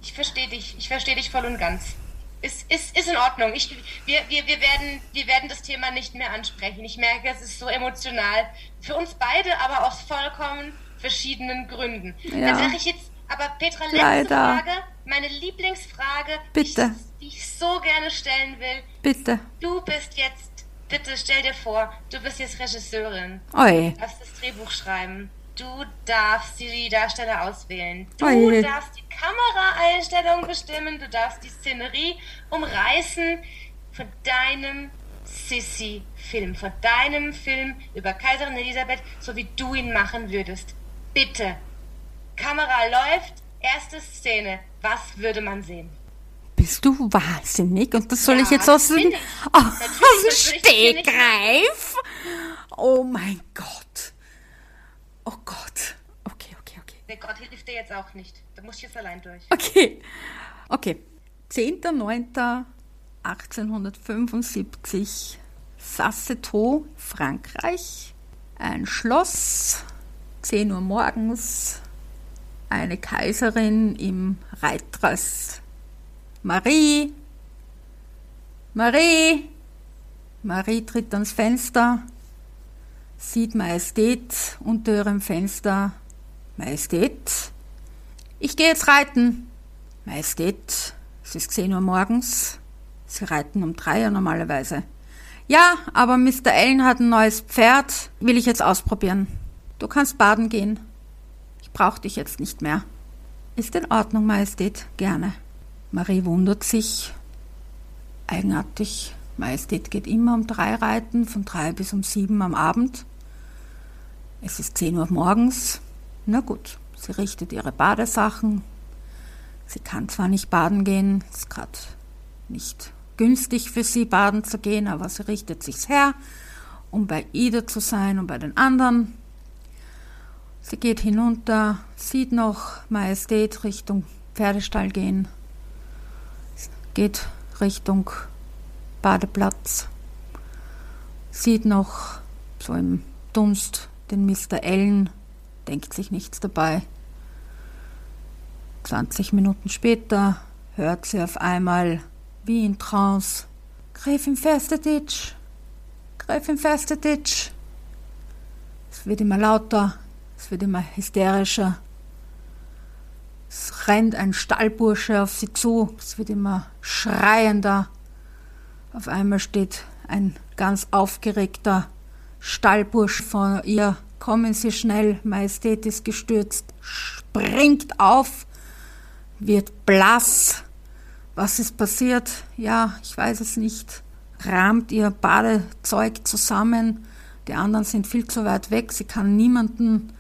Ich verstehe dich, ich verstehe dich voll und ganz. Ist, ist, ist in Ordnung. Ich, wir, wir, wir, werden, wir werden das Thema nicht mehr ansprechen. Ich merke, es ist so emotional. Für uns beide, aber aus vollkommen verschiedenen Gründen. Ja. Dann sage ich jetzt, aber Petra, letzte Leider. Frage, meine Lieblingsfrage, Bitte. Die, ich, die ich so gerne stellen will. Bitte. Du bist jetzt bitte stell dir vor, du bist jetzt Regisseurin. Oi. Du darfst das Drehbuch schreiben. Du darfst die Darsteller auswählen. Du Oi. darfst die Kameraeinstellung bestimmen. Du darfst die Szenerie umreißen von deinem Sissy-Film, von deinem Film über Kaiserin Elisabeth, so wie du ihn machen würdest. Bitte. Kamera läuft, erste Szene. Was würde man sehen? Bist du wahnsinnig? Und das soll ja, ich jetzt aus, dem, aus dem Stegreif? Oh mein Gott. Oh Gott. Okay, okay, okay. Der Gott hilft dir jetzt auch nicht. Da musst du jetzt allein durch. Okay. Okay. 10.09.1875. Sasseto, Frankreich. Ein Schloss. 10 Uhr morgens. Eine Kaiserin im Reitdress Marie, Marie. Marie tritt ans Fenster, sieht Majestät unter ihrem Fenster. Majestät, ich gehe jetzt reiten. Majestät, es ist 10 Uhr morgens. Sie reiten um 3 Uhr normalerweise. Ja, aber Mr. Allen hat ein neues Pferd, will ich jetzt ausprobieren. Du kannst baden gehen. Ich brauche dich jetzt nicht mehr. Ist in Ordnung, Majestät, gerne. Marie wundert sich. Eigenartig. Majestät geht immer um drei reiten, von drei bis um sieben am Abend. Es ist zehn Uhr morgens. Na gut, sie richtet ihre Badesachen. Sie kann zwar nicht baden gehen, ist gerade nicht günstig für sie, baden zu gehen, aber sie richtet sich's her, um bei Ida zu sein und bei den anderen. Sie geht hinunter, sieht noch Majestät Richtung Pferdestall gehen, geht Richtung Badeplatz, sieht noch so im Dunst den Mr. Ellen, denkt sich nichts dabei. 20 Minuten später hört sie auf einmal, wie in Trance, Gräfin Festetitsch, Gräfin Festetitsch. Es wird immer lauter, es wird immer hysterischer. Es rennt ein Stallbursche auf sie zu, es wird immer schreiender. Auf einmal steht ein ganz aufgeregter Stallbursch vor ihr. Kommen Sie schnell, Majestät ist gestürzt, springt auf, wird blass. Was ist passiert? Ja, ich weiß es nicht. Rahmt ihr Badezeug zusammen. Die anderen sind viel zu weit weg. Sie kann niemanden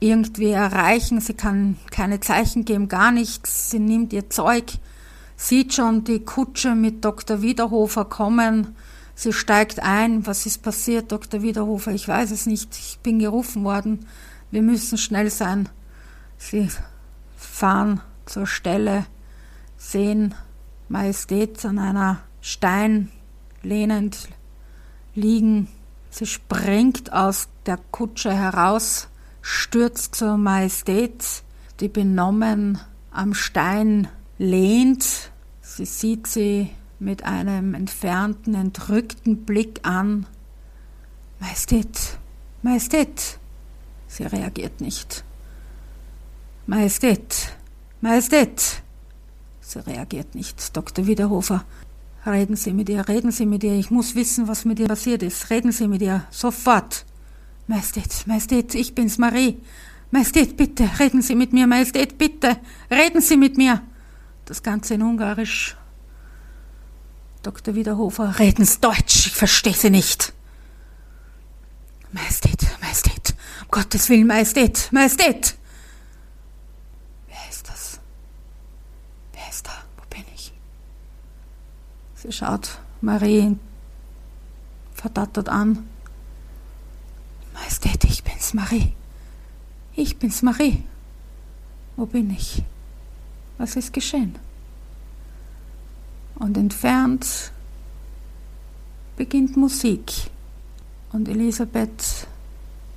irgendwie erreichen. Sie kann keine Zeichen geben, gar nichts. Sie nimmt ihr Zeug, sieht schon die Kutsche mit Dr. Wiederhofer kommen. Sie steigt ein. Was ist passiert, Dr. Wiederhofer? Ich weiß es nicht. Ich bin gerufen worden. Wir müssen schnell sein. Sie fahren zur Stelle, sehen Majestät an einer Stein lehnend liegen. Sie springt aus der Kutsche heraus, stürzt zur Majestät, die benommen am Stein lehnt. Sie sieht sie mit einem entfernten, entrückten Blick an. Majestät, Majestät. Sie reagiert nicht. Majestät, Majestät. Sie reagiert nicht. Dr. Wiederhofer Reden Sie mit ihr, reden Sie mit ihr. Ich muss wissen, was mit ihr passiert ist. Reden Sie mit ihr. Sofort. Majestät, Majestät, ich bin's, Marie. Majestät, bitte, reden Sie mit mir. Majestät, bitte, reden Sie mit mir. Das Ganze in Ungarisch. Dr. Wiederhofer, reden Sie Deutsch. Ich verstehe Sie nicht. Majestät, Majestät, um Gottes Willen, Majestät, Majestät. Wer ist das? Wer ist da? Wo bin ich? Sie schaut Marie verdattert an. Majestät, ich bin's, Marie. Ich bin's, Marie. Wo bin ich? Was ist geschehen? Und entfernt beginnt Musik. Und Elisabeth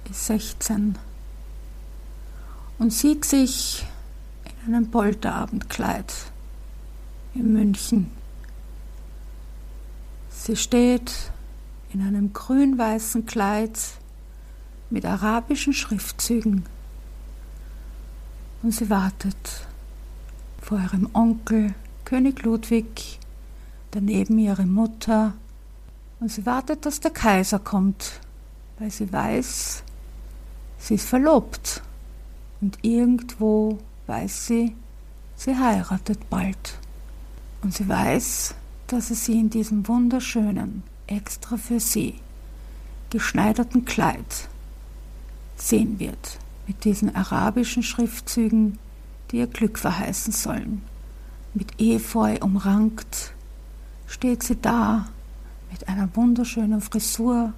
ist 16 und sieht sich in einem Polterabendkleid in München. Sie steht in einem grün-weißen Kleid mit arabischen Schriftzügen und sie wartet vor ihrem Onkel König Ludwig, daneben ihre Mutter und sie wartet, dass der Kaiser kommt, weil sie weiß, sie ist verlobt. Und irgendwo weiß sie, sie heiratet bald. Und sie weiß, dass es sie in diesem wunderschönen, extra für sie geschneiderten Kleid sehen wird, mit diesen arabischen Schriftzügen, die ihr Glück verheißen sollen. Mit Efeu umrankt steht sie da mit einer wunderschönen Frisur,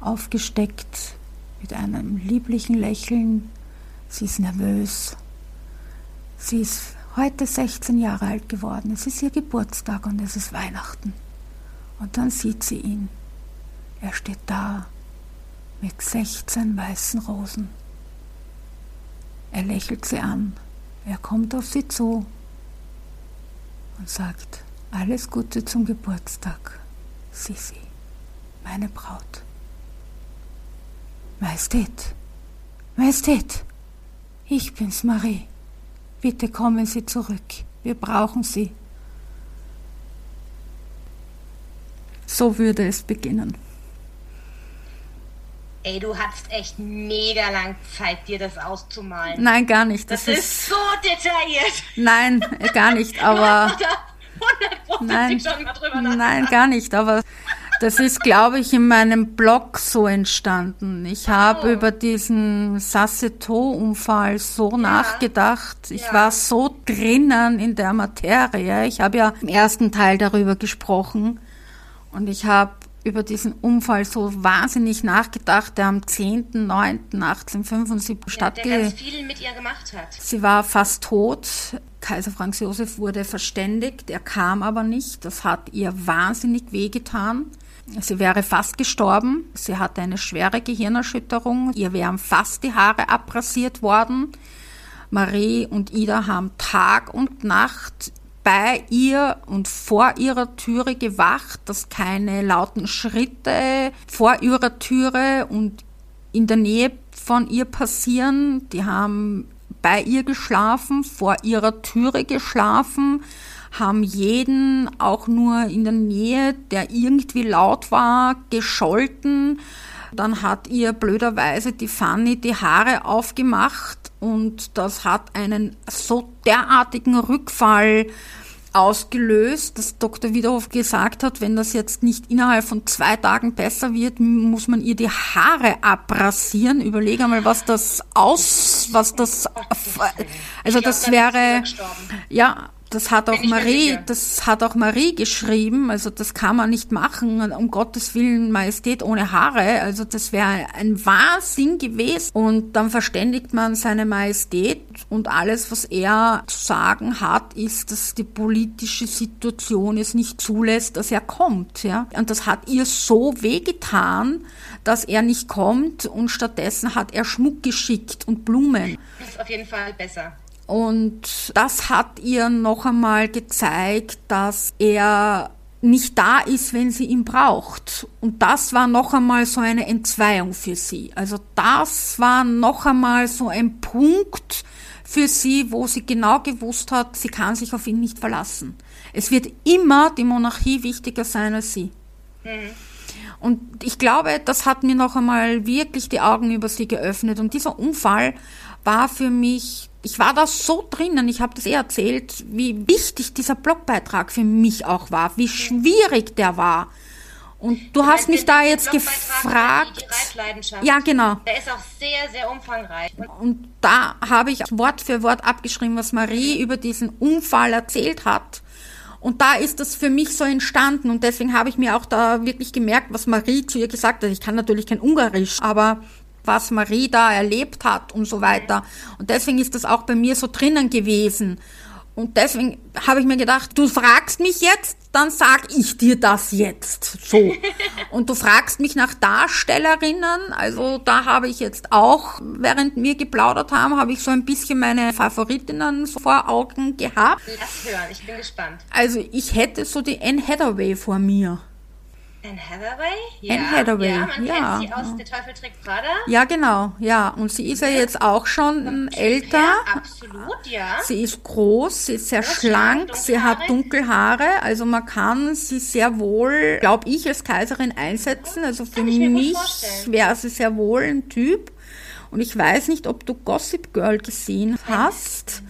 aufgesteckt, mit einem lieblichen Lächeln. Sie ist nervös. Sie ist heute 16 Jahre alt geworden. Es ist ihr Geburtstag und es ist Weihnachten. Und dann sieht sie ihn. Er steht da mit 16 weißen Rosen. Er lächelt sie an. Er kommt auf sie zu und sagt, alles Gute zum Geburtstag. Sisi, meine Braut. Majestät, Majestät, ich bin's, Marie. Bitte kommen Sie zurück. Wir brauchen Sie. So würde es beginnen. Ey, du hattest echt mega lang Zeit, dir das auszumalen. Nein, gar nicht. Das, das ist, ist, so detailliert. Nein, gar nicht, aber. Nein, nein, gar nicht. Aber das ist, glaube ich, in meinem Blog so entstanden. Ich habe oh. über diesen Sasseto-Unfall so ja. nachgedacht. Ich ja. war so drinnen in der Materie. Ich habe ja im ersten Teil darüber gesprochen. Und ich habe über diesen Unfall so wahnsinnig nachgedacht, der am 10.09.1875 ja, stattgefunden hat. Der ganz viel mit ihr gemacht hat. Sie war fast tot. Kaiser Franz Josef wurde verständigt, er kam aber nicht. Das hat ihr wahnsinnig wehgetan. Sie wäre fast gestorben. Sie hatte eine schwere Gehirnerschütterung. Ihr wären fast die Haare abrasiert worden. Marie und Ida haben Tag und Nacht bei ihr und vor ihrer Türe gewacht, dass keine lauten Schritte vor ihrer Türe und in der Nähe von ihr passieren. Die haben bei ihr geschlafen, vor ihrer Türe geschlafen, haben jeden auch nur in der Nähe, der irgendwie laut war, gescholten. Dann hat ihr blöderweise die Fanny die Haare aufgemacht und das hat einen so derartigen Rückfall ausgelöst, dass Dr. Wiederhoff gesagt hat, wenn das jetzt nicht innerhalb von zwei Tagen besser wird, muss man ihr die Haare abrasieren. Überlege einmal, was das aus, was das, also das wäre, ja, das hat auch Marie, das hat auch Marie geschrieben. Also das kann man nicht machen. Um Gottes Willen Majestät ohne Haare. Also das wäre ein Wahnsinn gewesen. Und dann verständigt man seine Majestät und alles, was er zu sagen hat, ist, dass die politische Situation es nicht zulässt, dass er kommt. Ja, und das hat ihr so wehgetan, dass er nicht kommt. Und stattdessen hat er Schmuck geschickt und Blumen. Das ist auf jeden Fall besser. Und das hat ihr noch einmal gezeigt, dass er nicht da ist, wenn sie ihn braucht. Und das war noch einmal so eine Entzweiung für sie. Also das war noch einmal so ein Punkt für sie, wo sie genau gewusst hat, sie kann sich auf ihn nicht verlassen. Es wird immer die Monarchie wichtiger sein als sie. Mhm. Und ich glaube, das hat mir noch einmal wirklich die Augen über sie geöffnet. Und dieser Unfall war für mich, ich war da so drinnen, ich habe das eh erzählt, wie wichtig dieser Blogbeitrag für mich auch war, wie schwierig der war. Und du ich hast mich da jetzt gefragt. Ja, genau. Der ist auch sehr, sehr umfangreich. Und, und da habe ich Wort für Wort abgeschrieben, was Marie über diesen Unfall erzählt hat. Und da ist das für mich so entstanden. Und deswegen habe ich mir auch da wirklich gemerkt, was Marie zu ihr gesagt hat. Ich kann natürlich kein Ungarisch, aber was Marie da erlebt hat und so weiter. Und deswegen ist das auch bei mir so drinnen gewesen. Und deswegen habe ich mir gedacht, du fragst mich jetzt, dann sag ich dir das jetzt. So. Und du fragst mich nach Darstellerinnen. Also da habe ich jetzt auch, während wir geplaudert haben, habe ich so ein bisschen meine Favoritinnen vor Augen gehabt. Lass hören, ich bin gespannt. Also ich hätte so die Anne Hathaway vor mir. Anne Hathaway? Ja, Anne Hathaway, ja. Man ja. kennt sie aus Der Teufel trägt Prada. Ja, genau, ja. Und sie ist ja jetzt auch schon älter. Ja, absolut, ja. Sie ist groß, sie ist sehr Groß, schlank, sie hat dunkle Haare. Also man kann sie sehr wohl, glaube ich, als Kaiserin einsetzen. Also für mich wäre sie sehr wohl ein Typ. Und ich weiß nicht, ob du Gossip Girl gesehen hast.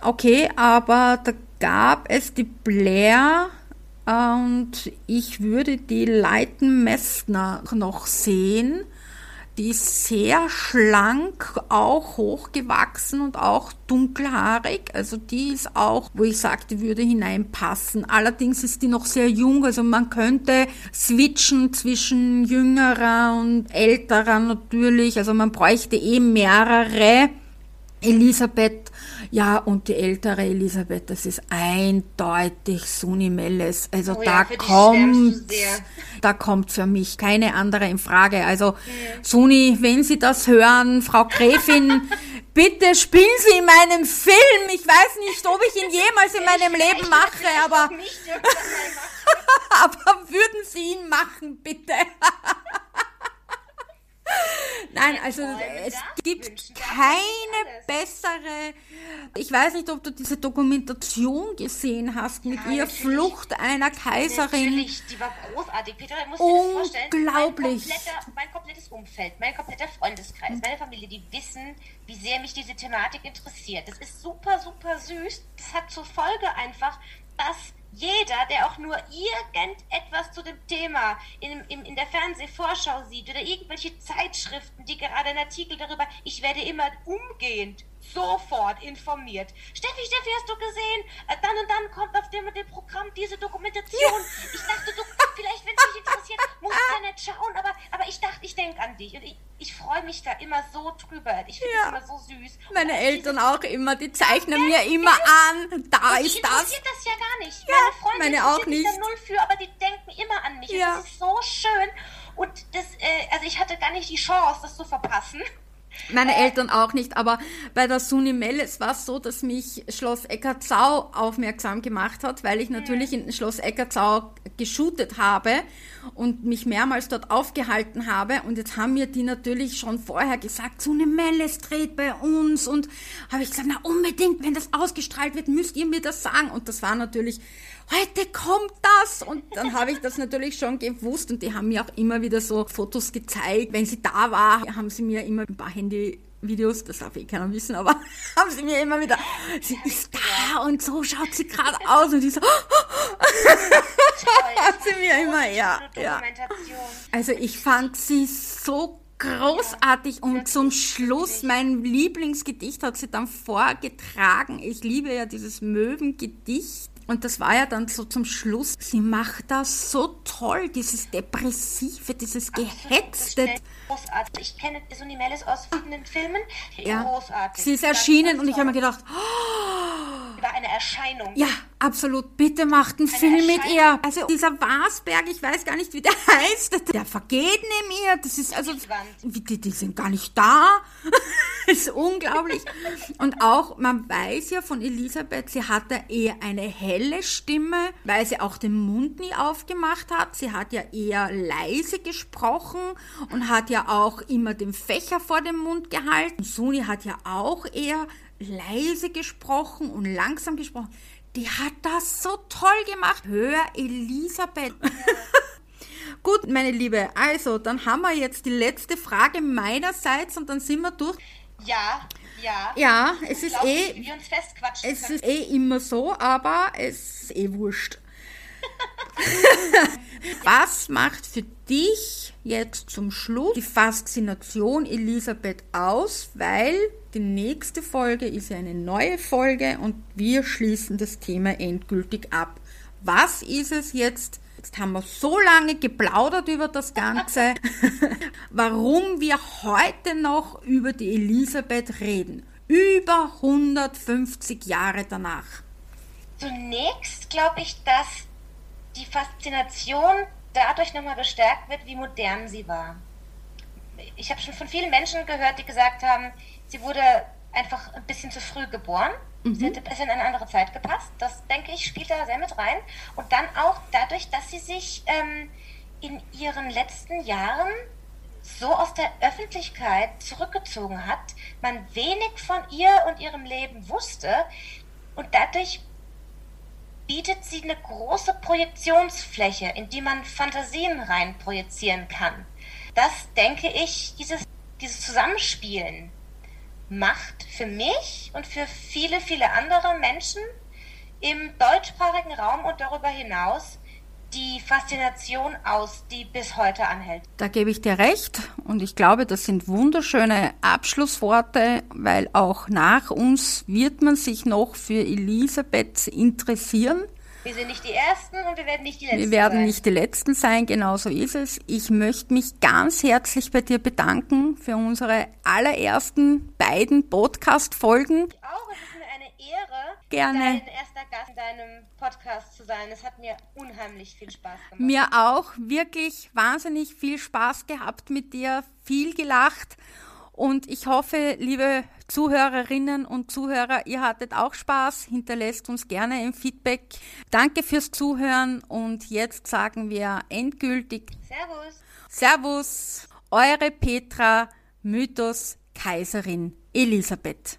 Okay, aber da gab es die Blair und ich würde die Leiten Messner noch sehen. Die ist sehr schlank, auch hochgewachsen und auch dunkelhaarig. Also die ist auch, wo ich sagte, würde hineinpassen. Allerdings ist die noch sehr jung. Also man könnte switchen zwischen jüngerer und älterer natürlich. Also man bräuchte eh mehrere. Elisabeth ja, und die ältere Elisabeth, das ist eindeutig Suni Melles. Also oh ja, da kommt, da kommt für mich keine andere in Frage. Also mhm. Suni, wenn Sie das hören, Frau Gräfin, bitte spielen Sie in meinem Film. Ich weiß nicht, ob ich ihn jemals in meinem Leben mache, aber, aber würden Sie ihn machen, bitte. Nein, also es gibt keine bessere. Ich weiß nicht, ob du diese Dokumentation gesehen hast mit ja, ihr Flucht einer Kaiserin. Natürlich, die war großartig. Peter, ich muss dir das vorstellen. Unglaublich. Mein, mein, komplettes Umfeld, mein kompletter Freundeskreis, meine Familie, die wissen, wie sehr mich diese Thematik interessiert. Das ist super, super süß. Das hat zur Folge einfach, dass jeder, der auch nur irgendetwas zu dem Thema in, in, in der Fernsehvorschau sieht oder irgendwelche Zeitschriften, die gerade einen Artikel darüber, ich werde immer umgehend sofort informiert. Steffi, Steffi, hast du gesehen? Äh, dann und dann kommt auf dem und dem Programm diese Dokumentation. Ja. Ich dachte, du, vielleicht, wenn es dich interessiert, musst du ja nicht schauen, aber, aber ich dachte, ich denke an dich. Und ich, ich freue mich da immer so drüber. Ich finde ja. das immer so süß. Meine und Eltern auch immer, die zeichnen mir immer an, da ist das. interessiert das ja gar nicht. Ja, meine Freunde meine auch nicht. da null für, aber die denken immer an mich. Ja. Und das ist so schön. Und das, äh, also ich hatte gar nicht die Chance, das zu verpassen. Meine Eltern auch nicht, aber bei der Suni Melles war es so, dass mich Schloss Eckartsau aufmerksam gemacht hat, weil ich natürlich in Schloss Eckartsau geshootet habe und mich mehrmals dort aufgehalten habe. Und jetzt haben mir die natürlich schon vorher gesagt, Suni Melles dreht bei uns. Und habe ich gesagt, na unbedingt, wenn das ausgestrahlt wird, müsst ihr mir das sagen. Und das war natürlich heute kommt das. Und dann habe ich das natürlich schon gewusst und die haben mir auch immer wieder so Fotos gezeigt. Wenn sie da war, haben sie mir immer ein paar Handyvideos, das darf eh keiner wissen, aber haben sie mir immer wieder, sie ist da und so schaut sie gerade aus und die so, hat sie mir immer, ja, ja. Also ich fand sie so großartig und zum Schluss mein Lieblingsgedicht hat sie dann vorgetragen. Ich liebe ja dieses Möwengedicht und das war ja dann so zum Schluss. Sie macht das so toll, dieses Depressive, dieses Gehetzte. Großartig. Ich kenne Sonny Mellis aus verschiedenen Filmen. Ja. Großartig. Sie ist erschienen und ich habe mir gedacht, oh, war eine Erscheinung. Ja, absolut. Bitte macht einen eine Film mit ihr. Also dieser Wasberg, ich weiß gar nicht, wie der heißt, der vergeht neben ihr. Das ist also, die, die sind gar nicht da. das ist unglaublich. Und auch, man weiß ja von Elisabeth, sie hatte eher eine helle Stimme, weil sie auch den Mund nie aufgemacht hat. Sie hat ja eher leise gesprochen und hat ja auch immer den Fächer vor dem Mund gehalten. Suni hat ja auch eher leise gesprochen und langsam gesprochen die hat das so toll gemacht. Hör, Elisabeth. Gut, meine Liebe, also dann haben wir jetzt die letzte Frage meinerseits und dann sind wir durch. Ja, ja. Ja, es ist eh. Wir uns festquatschen es können. ist eh immer so, aber es ist eh wurscht. Was macht für dich jetzt zum Schluss die Faszination Elisabeth aus? Weil die nächste Folge ist ja eine neue Folge und wir schließen das Thema endgültig ab. Was ist es jetzt? Jetzt haben wir so lange geplaudert über das Ganze, warum wir heute noch über die Elisabeth reden. Über 150 Jahre danach. Zunächst glaube ich, dass die Faszination dadurch nochmal bestärkt wird, wie modern sie war. Ich habe schon von vielen Menschen gehört, die gesagt haben, sie wurde einfach ein bisschen zu früh geboren. Mhm. Sie hätte besser in eine andere Zeit gepasst. Das, denke ich, spielt da sehr mit rein. Und dann auch dadurch, dass sie sich ähm, in ihren letzten Jahren so aus der Öffentlichkeit zurückgezogen hat, man wenig von ihr und ihrem Leben wusste und dadurch bietet sie eine große Projektionsfläche, in die man Fantasien rein projizieren kann. Das denke ich, dieses, dieses Zusammenspielen macht für mich und für viele, viele andere Menschen im deutschsprachigen Raum und darüber hinaus die Faszination aus, die bis heute anhält. Da gebe ich dir recht und ich glaube, das sind wunderschöne Abschlussworte, weil auch nach uns wird man sich noch für Elisabeth interessieren. Wir sind nicht die Ersten und wir werden nicht die Letzten sein. Wir werden sein. nicht die Letzten sein, genau so ist es. Ich möchte mich ganz herzlich bei dir bedanken für unsere allerersten beiden Podcast-Folgen. Ich auch, es ist mir eine Ehre, Gerne. dein erster Gast in deinem Podcast zu sein. Es hat mir unheimlich viel Spaß gemacht. Mir auch, wirklich wahnsinnig viel Spaß gehabt mit dir, viel gelacht. Und ich hoffe, liebe Zuhörerinnen und Zuhörer, ihr hattet auch Spaß. Hinterlässt uns gerne ein Feedback. Danke fürs Zuhören und jetzt sagen wir endgültig Servus. Servus, eure Petra, Mythos, Kaiserin Elisabeth.